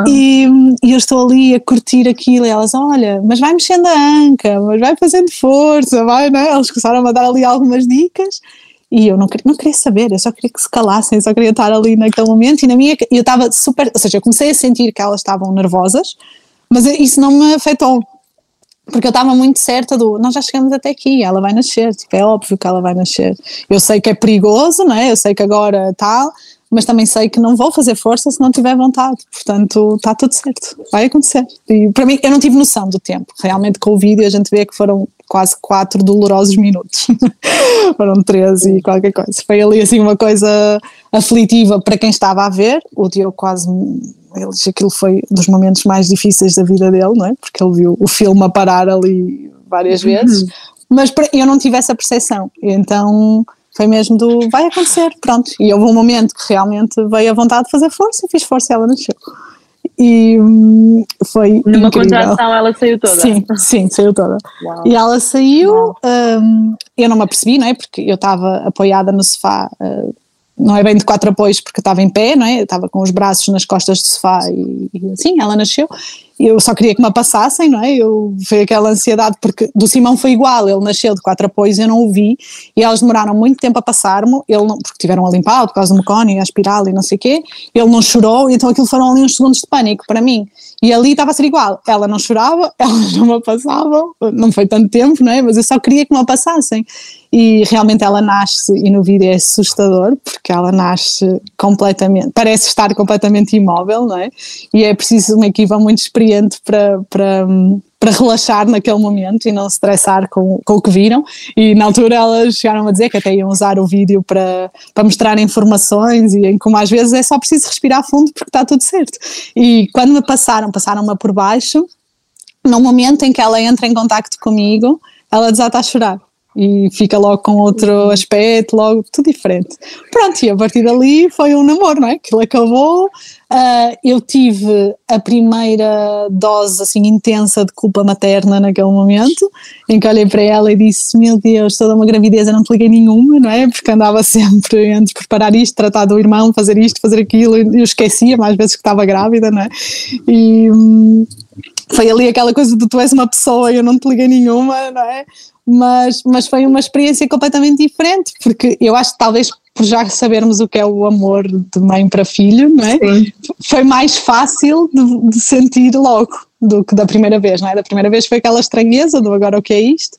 e, e, eu estou ali a curtir aquilo e elas, olha, mas vai mexendo a anca, mas vai fazendo força, vai, né? Elas começaram a dar ali algumas dicas e eu não queria, não queria saber, eu só queria que se calassem, só queria estar ali naquele momento e na minha, eu estava super, ou seja, eu comecei a sentir que elas estavam nervosas, mas isso não me afetou, porque eu estava muito certa do, nós já chegamos até aqui, ela vai nascer, tipo, é óbvio que ela vai nascer, eu sei que é perigoso, não é? Eu sei que agora tal, mas também sei que não vou fazer força se não tiver vontade, portanto está tudo certo, vai acontecer. E para mim, eu não tive noção do tempo, realmente com o vídeo a gente vê que foram quase quatro dolorosos minutos, [laughs] foram 13 e qualquer coisa. Foi ali assim uma coisa aflitiva para quem estava a ver, o Diogo quase que aquilo foi dos momentos mais difíceis da vida dele, não é? Porque ele viu o filme a parar ali várias uhum. vezes, mas eu não tive essa percepção, então foi mesmo do vai acontecer, pronto. E houve um momento que realmente veio a vontade de fazer força, fiz força e ela nasceu. E hum, foi. Numa incrível. contração ela saiu toda. Sim, sim, saiu toda. Uau. E ela saiu, um, eu não me apercebi, não é? Porque eu estava apoiada no sofá. Uh, não é bem de quatro apoios porque estava em pé, não é? Eu estava com os braços nas costas do sofá e, e assim, ela nasceu eu só queria que me passassem, não é? Eu foi aquela ansiedade, porque do Simão foi igual, ele nasceu de quatro apoios, eu não o vi, e elas demoraram muito tempo a passar-me, ele não, porque tiveram a limpar por causa do mecone, a espiral e não sei o quê, ele não chorou, então aquilo foram ali uns segundos de pânico para mim. E ali estava a ser igual, ela não chorava, [laughs] elas não me passavam, não foi tanto tempo, não é? Mas eu só queria que me passassem. E realmente ela nasce, e no vídeo é assustador, porque ela nasce completamente, parece estar completamente imóvel, não é? E é preciso uma equipa muito experiente para, para, para relaxar naquele momento e não se estressar com, com o que viram. E na altura elas chegaram a dizer que até iam usar o vídeo para, para mostrar informações e em como às vezes é só preciso respirar fundo porque está tudo certo. E quando me passaram, passaram-me por baixo, no momento em que ela entra em contacto comigo, ela desata a chorar e fica logo com outro aspecto, logo tudo diferente. Pronto, e a partir dali foi um namoro, não é? Aquilo acabou. Uh, eu tive a primeira dose assim intensa de culpa materna naquele momento, em que olhei para ela e disse: Meu Deus, toda uma gravidez eu não te liguei nenhuma, não é? Porque andava [laughs] sempre entre preparar isto, tratar do irmão, fazer isto, fazer aquilo, e eu esquecia mais vezes que estava grávida, não é? E. Foi ali aquela coisa de tu és uma pessoa e eu não te liguei nenhuma, não é? Mas, mas foi uma experiência completamente diferente, porque eu acho que talvez por já sabermos o que é o amor de mãe para filho, não é? Sim. Foi mais fácil de, de, sentir logo do que da primeira vez, não é? Da primeira vez foi aquela estranheza do agora o que é isto,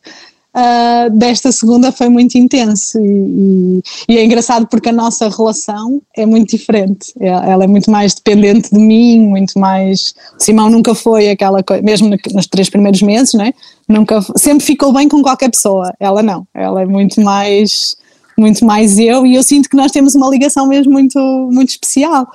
uh, desta segunda foi muito intenso e, e, é engraçado porque a nossa relação é muito diferente. É, ela é muito mais dependente de mim, muito mais. Simão nunca foi aquela coisa, mesmo nos três primeiros meses, né? Nunca, sempre ficou bem com qualquer pessoa. Ela não. Ela é muito mais muito mais eu e eu sinto que nós temos uma ligação mesmo muito muito especial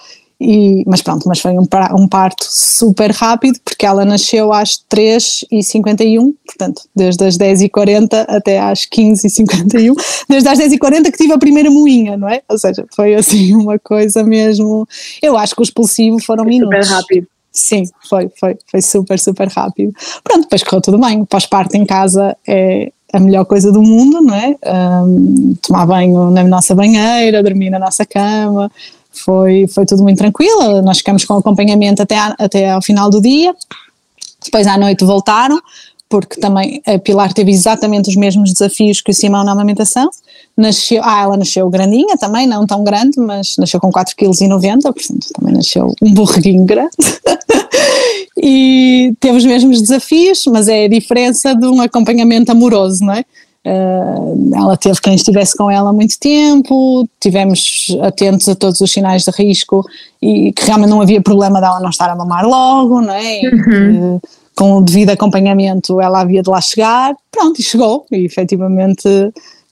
e, mas pronto, mas foi um, um parto super rápido, porque ela nasceu às 3h51, portanto, desde as 10h40 até às 15h51, desde as 10h40 que tive a primeira moinha, não é? Ou seja, foi assim [laughs] uma coisa mesmo. Eu acho que o expulsivo foram foi minutos. Super rápido. Sim, foi, foi, foi super, super rápido. Pronto, depois correu tudo bem. Pós-parto em casa é a melhor coisa do mundo, não é? Um, tomar banho na nossa banheira, dormir na nossa cama, foi, foi tudo muito tranquilo, nós ficamos com acompanhamento até, a, até ao final do dia, depois à noite voltaram, porque também a Pilar teve exatamente os mesmos desafios que o Simão na amamentação, nasceu, ah, ela nasceu grandinha também, não tão grande, mas nasceu com 4,90 kg, portanto também nasceu um borreguinho grande, [laughs] e teve os mesmos desafios, mas é a diferença de um acompanhamento amoroso, não é? Uh, ela teve quem estivesse com ela há muito tempo, tivemos atentos a todos os sinais de risco e que realmente não havia problema dela não estar a mamar logo, não é? Uhum. Que, com o devido acompanhamento ela havia de lá chegar, pronto, e chegou, e efetivamente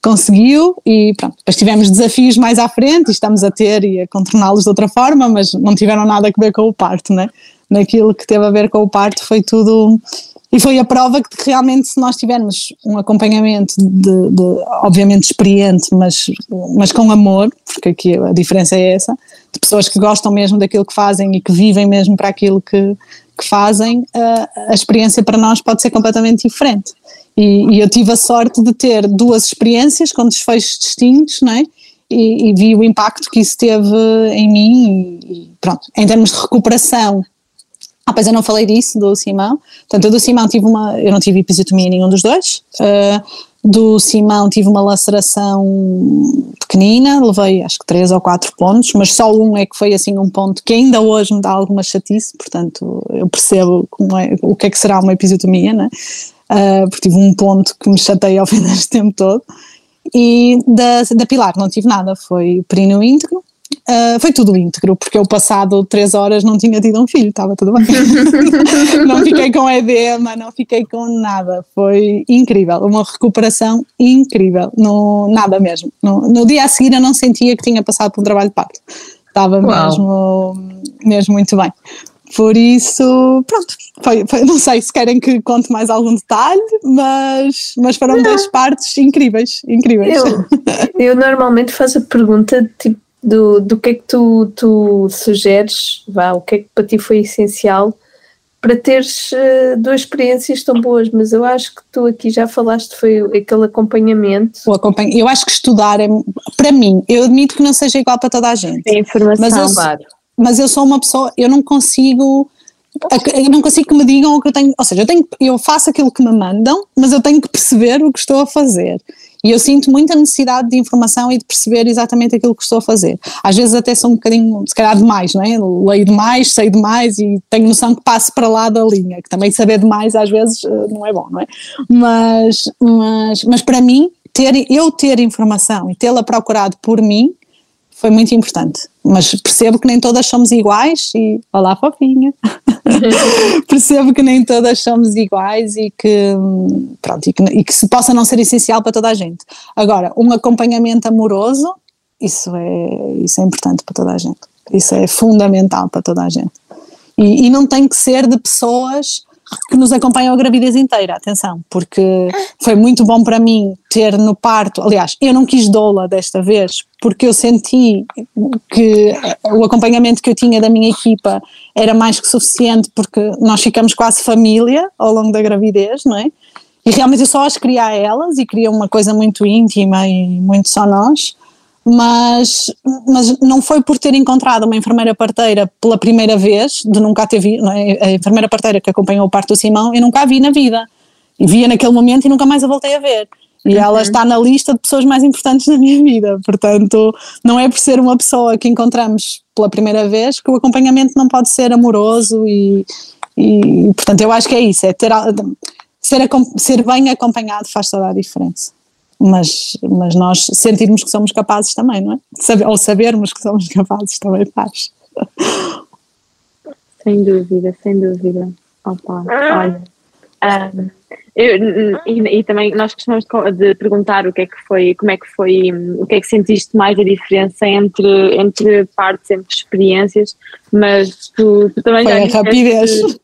conseguiu e pronto, depois tivemos desafios mais à frente e estamos a ter e a contorná-los de outra forma, mas não tiveram nada a ver com o parto, né? Naquilo que teve a ver com o parto foi tudo e foi a prova que realmente se nós tivermos um acompanhamento de, de, obviamente experiente, mas, mas com amor, porque aqui a diferença é essa, de pessoas que gostam mesmo daquilo que fazem e que vivem mesmo para aquilo que, que fazem, a, a experiência para nós pode ser completamente diferente. E, e, eu tive a sorte de ter duas experiências com desfechos distintos, não é? E, e vi o impacto que isso teve em mim e, pronto, em termos de recuperação ah, pois eu não falei disso, do Simão. Portanto, eu do Simão tive uma. Eu não tive episiotomia nenhum dos dois. Uh, do Simão tive uma laceração pequenina, levei acho que três ou quatro pontos, mas só um é que foi assim um ponto que ainda hoje me dá alguma chatice, portanto eu percebo é, o que é que será uma episiotomia, né? Uh, porque tive um ponto que me chateia ao [laughs] fim deste tempo todo. E da, da Pilar não tive nada, foi períneo íntegro, Uh, foi tudo íntegro, porque eu passado três horas não tinha tido um filho, estava tudo bem. [laughs] não fiquei com edema, não fiquei com nada, foi incrível, uma recuperação incrível, no, nada mesmo. No, no dia a seguir eu não sentia que tinha passado por um trabalho de parto, estava mesmo, mesmo muito bem. Por isso, pronto, foi, foi, não sei se querem que conte mais algum detalhe, mas, mas foram não. duas partes incríveis, incríveis. Eu, eu normalmente faço a pergunta tipo, do, do que é que tu, tu sugeres, vá, o que é que para ti foi essencial para teres uh, duas experiências tão boas, mas eu acho que tu aqui já falaste foi aquele acompanhamento. O acompanha eu acho que estudar é, para mim, eu admito que não seja igual para toda a gente. É informação, mas eu, claro. Mas eu sou uma pessoa, eu não consigo eu não consigo que me digam o que eu tenho, ou seja, eu, tenho, eu faço aquilo que me mandam, mas eu tenho que perceber o que estou a fazer. E eu sinto muita necessidade de informação e de perceber exatamente aquilo que estou a fazer. Às vezes até sou um bocadinho, se calhar demais, não é? Leio demais, sei demais e tenho noção que passo para lá da linha, que também saber demais às vezes eh, não é bom, não é? Mas, mas, mas para mim, ter, eu ter informação e tê-la procurado por mim foi muito importante. Mas percebo que nem todas somos iguais e. Olá, fofinha! [laughs] percebo que nem todas somos iguais e que, pronto, e que, e que se possa não ser essencial para toda a gente. Agora, um acompanhamento amoroso, isso é, isso é importante para toda a gente. Isso é fundamental para toda a gente. E, e não tem que ser de pessoas que nos acompanham a gravidez inteira, atenção, porque foi muito bom para mim ter no parto, aliás, eu não quis doula desta vez, porque eu senti que o acompanhamento que eu tinha da minha equipa era mais que suficiente, porque nós ficamos quase família ao longo da gravidez, não é? E realmente eu só as queria a elas e queria uma coisa muito íntima e muito só nós mas, mas não foi por ter encontrado uma enfermeira parteira pela primeira vez, de nunca ter visto, é? a enfermeira parteira que acompanhou o parto do Simão, eu nunca a vi na vida. E via naquele momento e nunca mais a voltei a ver. E uhum. ela está na lista de pessoas mais importantes da minha vida. Portanto, não é por ser uma pessoa que encontramos pela primeira vez que o acompanhamento não pode ser amoroso e, e portanto, eu acho que é isso, é ter ser, ser bem acompanhado faz toda a diferença mas, mas nós sentirmos que somos capazes também, não é? Saber, ou sabermos que somos [laughs] capazes também faz. Sem dúvida, sem dúvida. Opa, olha. Um, eu, e, e, também nós costumamos de, de, perguntar o que é que foi, como é que foi, o que é que sentiste mais a diferença entre, entre partes, entre experiências, mas tu, tu também foi já a rapidez.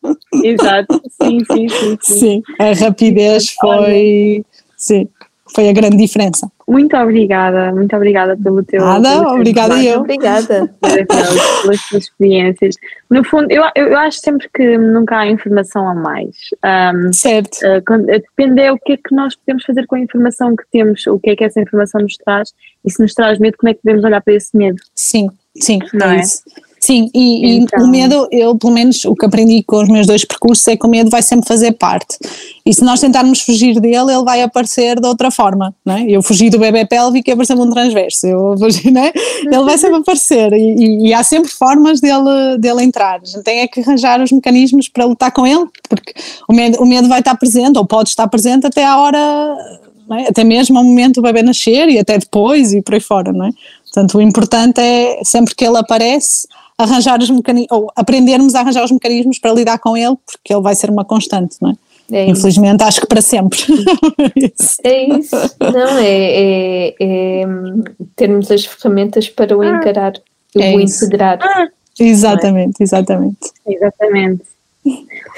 Exato, sim, sim, sim, sim. Sim, a rapidez foi. Sim foi a grande diferença. Muito obrigada, muito obrigada pelo teu. Nada, pelo obrigada eu. Obrigada. [laughs] Pelas, pelas tuas experiências. No fundo, eu, eu acho sempre que nunca há informação a mais. Um, certo. Uh, depende é o que é que nós podemos fazer com a informação que temos, o que é que essa informação nos traz e se nos traz medo, como é que podemos olhar para esse medo. Sim, sim, não é? é? Sim, e, então. e, o medo, eu pelo menos o que aprendi com os meus dois percursos é que o medo vai sempre fazer parte. E se nós tentarmos fugir dele, ele vai aparecer de outra forma. Não é? Eu fugi do bebê pélvico e apareceu um transverso. Eu fugi, não é? Ele vai sempre aparecer e, e, há sempre formas dele, dele entrar. A gente tem é que arranjar os mecanismos para lutar com ele, porque o medo, o medo vai estar presente, ou pode estar presente até à hora, é? até mesmo ao momento do bebê nascer e até depois e por aí fora. Não é? Portanto, o importante é sempre que ele aparece arranjar os mecanismos, ou aprendermos a arranjar os mecanismos para lidar com ele, porque ele vai ser uma constante, não é? É Infelizmente, acho que para sempre. [laughs] é isso. Não, é, é, é, termos as ferramentas para o ah. encarar, é o integrar. Ah. Exatamente, exatamente. Exatamente.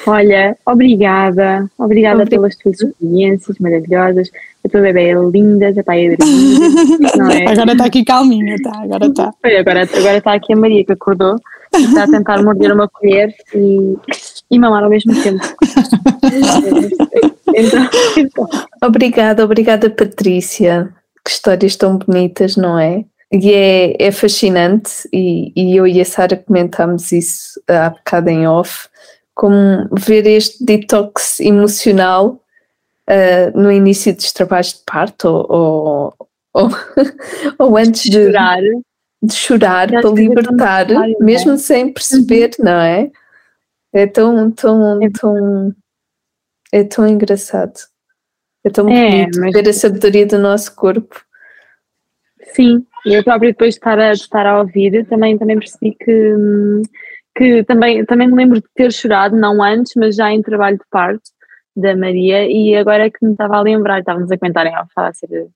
Olha, obrigada, obrigada pelas tuas experiências maravilhosas. A tua bebê é linda, já está aí a é? [laughs] Agora está aqui calminha, tá? Agora está. Agora, agora está aqui a Maria que acordou, está a tentar morder uma colher e, e mamar ao mesmo tempo. [laughs] então, então. Obrigada, obrigada Patrícia. Que histórias tão bonitas, não é? E é, é fascinante, e, e eu e a Sara comentámos isso há bocado em off, como ver este detox emocional uh, no início dos trabalhos de parto ou, ou, ou [laughs] antes de chorar, de chorar para libertar, é? mesmo sem perceber, uhum. não é? É tão, tão, é. tão, é tão engraçado. É tão é, bonito ver a sabedoria do nosso corpo. Sim, eu próprio depois de estar a, de estar a ouvir também, também percebi que, que também, também me lembro de ter chorado, não antes, mas já em trabalho de parto da Maria e agora é que me estava a lembrar, estávamos a comentar em off, a ser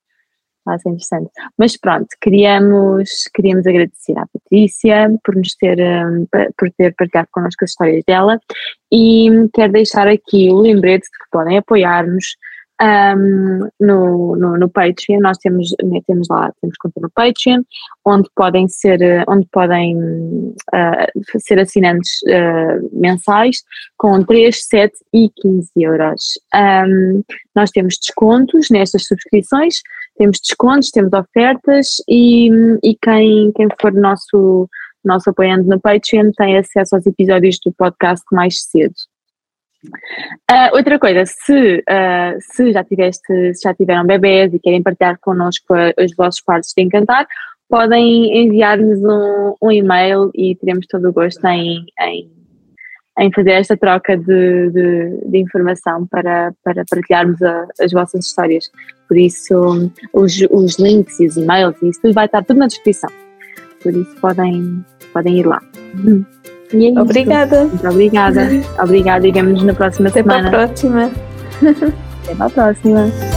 Vai ser interessante. Mas pronto, queríamos, queríamos agradecer à Patrícia por nos ter, um, por ter partilhado connosco as histórias dela e quero deixar aqui o lembrete de que podem apoiar-nos um, no, no, no, Patreon, nós temos, né, temos lá, temos conta no Patreon, onde podem ser, onde podem uh, ser assinantes uh, mensais com 3, 7 e 15 euros. Um, nós temos descontos nestas subscrições, temos descontos, temos ofertas e, e quem, quem for nosso, nosso apoiante no Patreon tem acesso aos episódios do podcast mais cedo. Uh, outra coisa, se, uh, se, já tiveste, se já tiveram bebés e querem partilhar connosco os vossos partos de encantar, podem enviar-nos um, um, e-mail e teremos todo o gosto em, em, em fazer esta troca de, de, de informação para, para partilharmos a, as vossas histórias. Por isso, os, os links e os e-mails e isso tudo vai estar tudo na descrição. Por isso, podem, podem ir lá. E é obrigada. Muito obrigada. [laughs] obrigada e vemos-nos na próxima Até semana. Até para a próxima. Até para a próxima.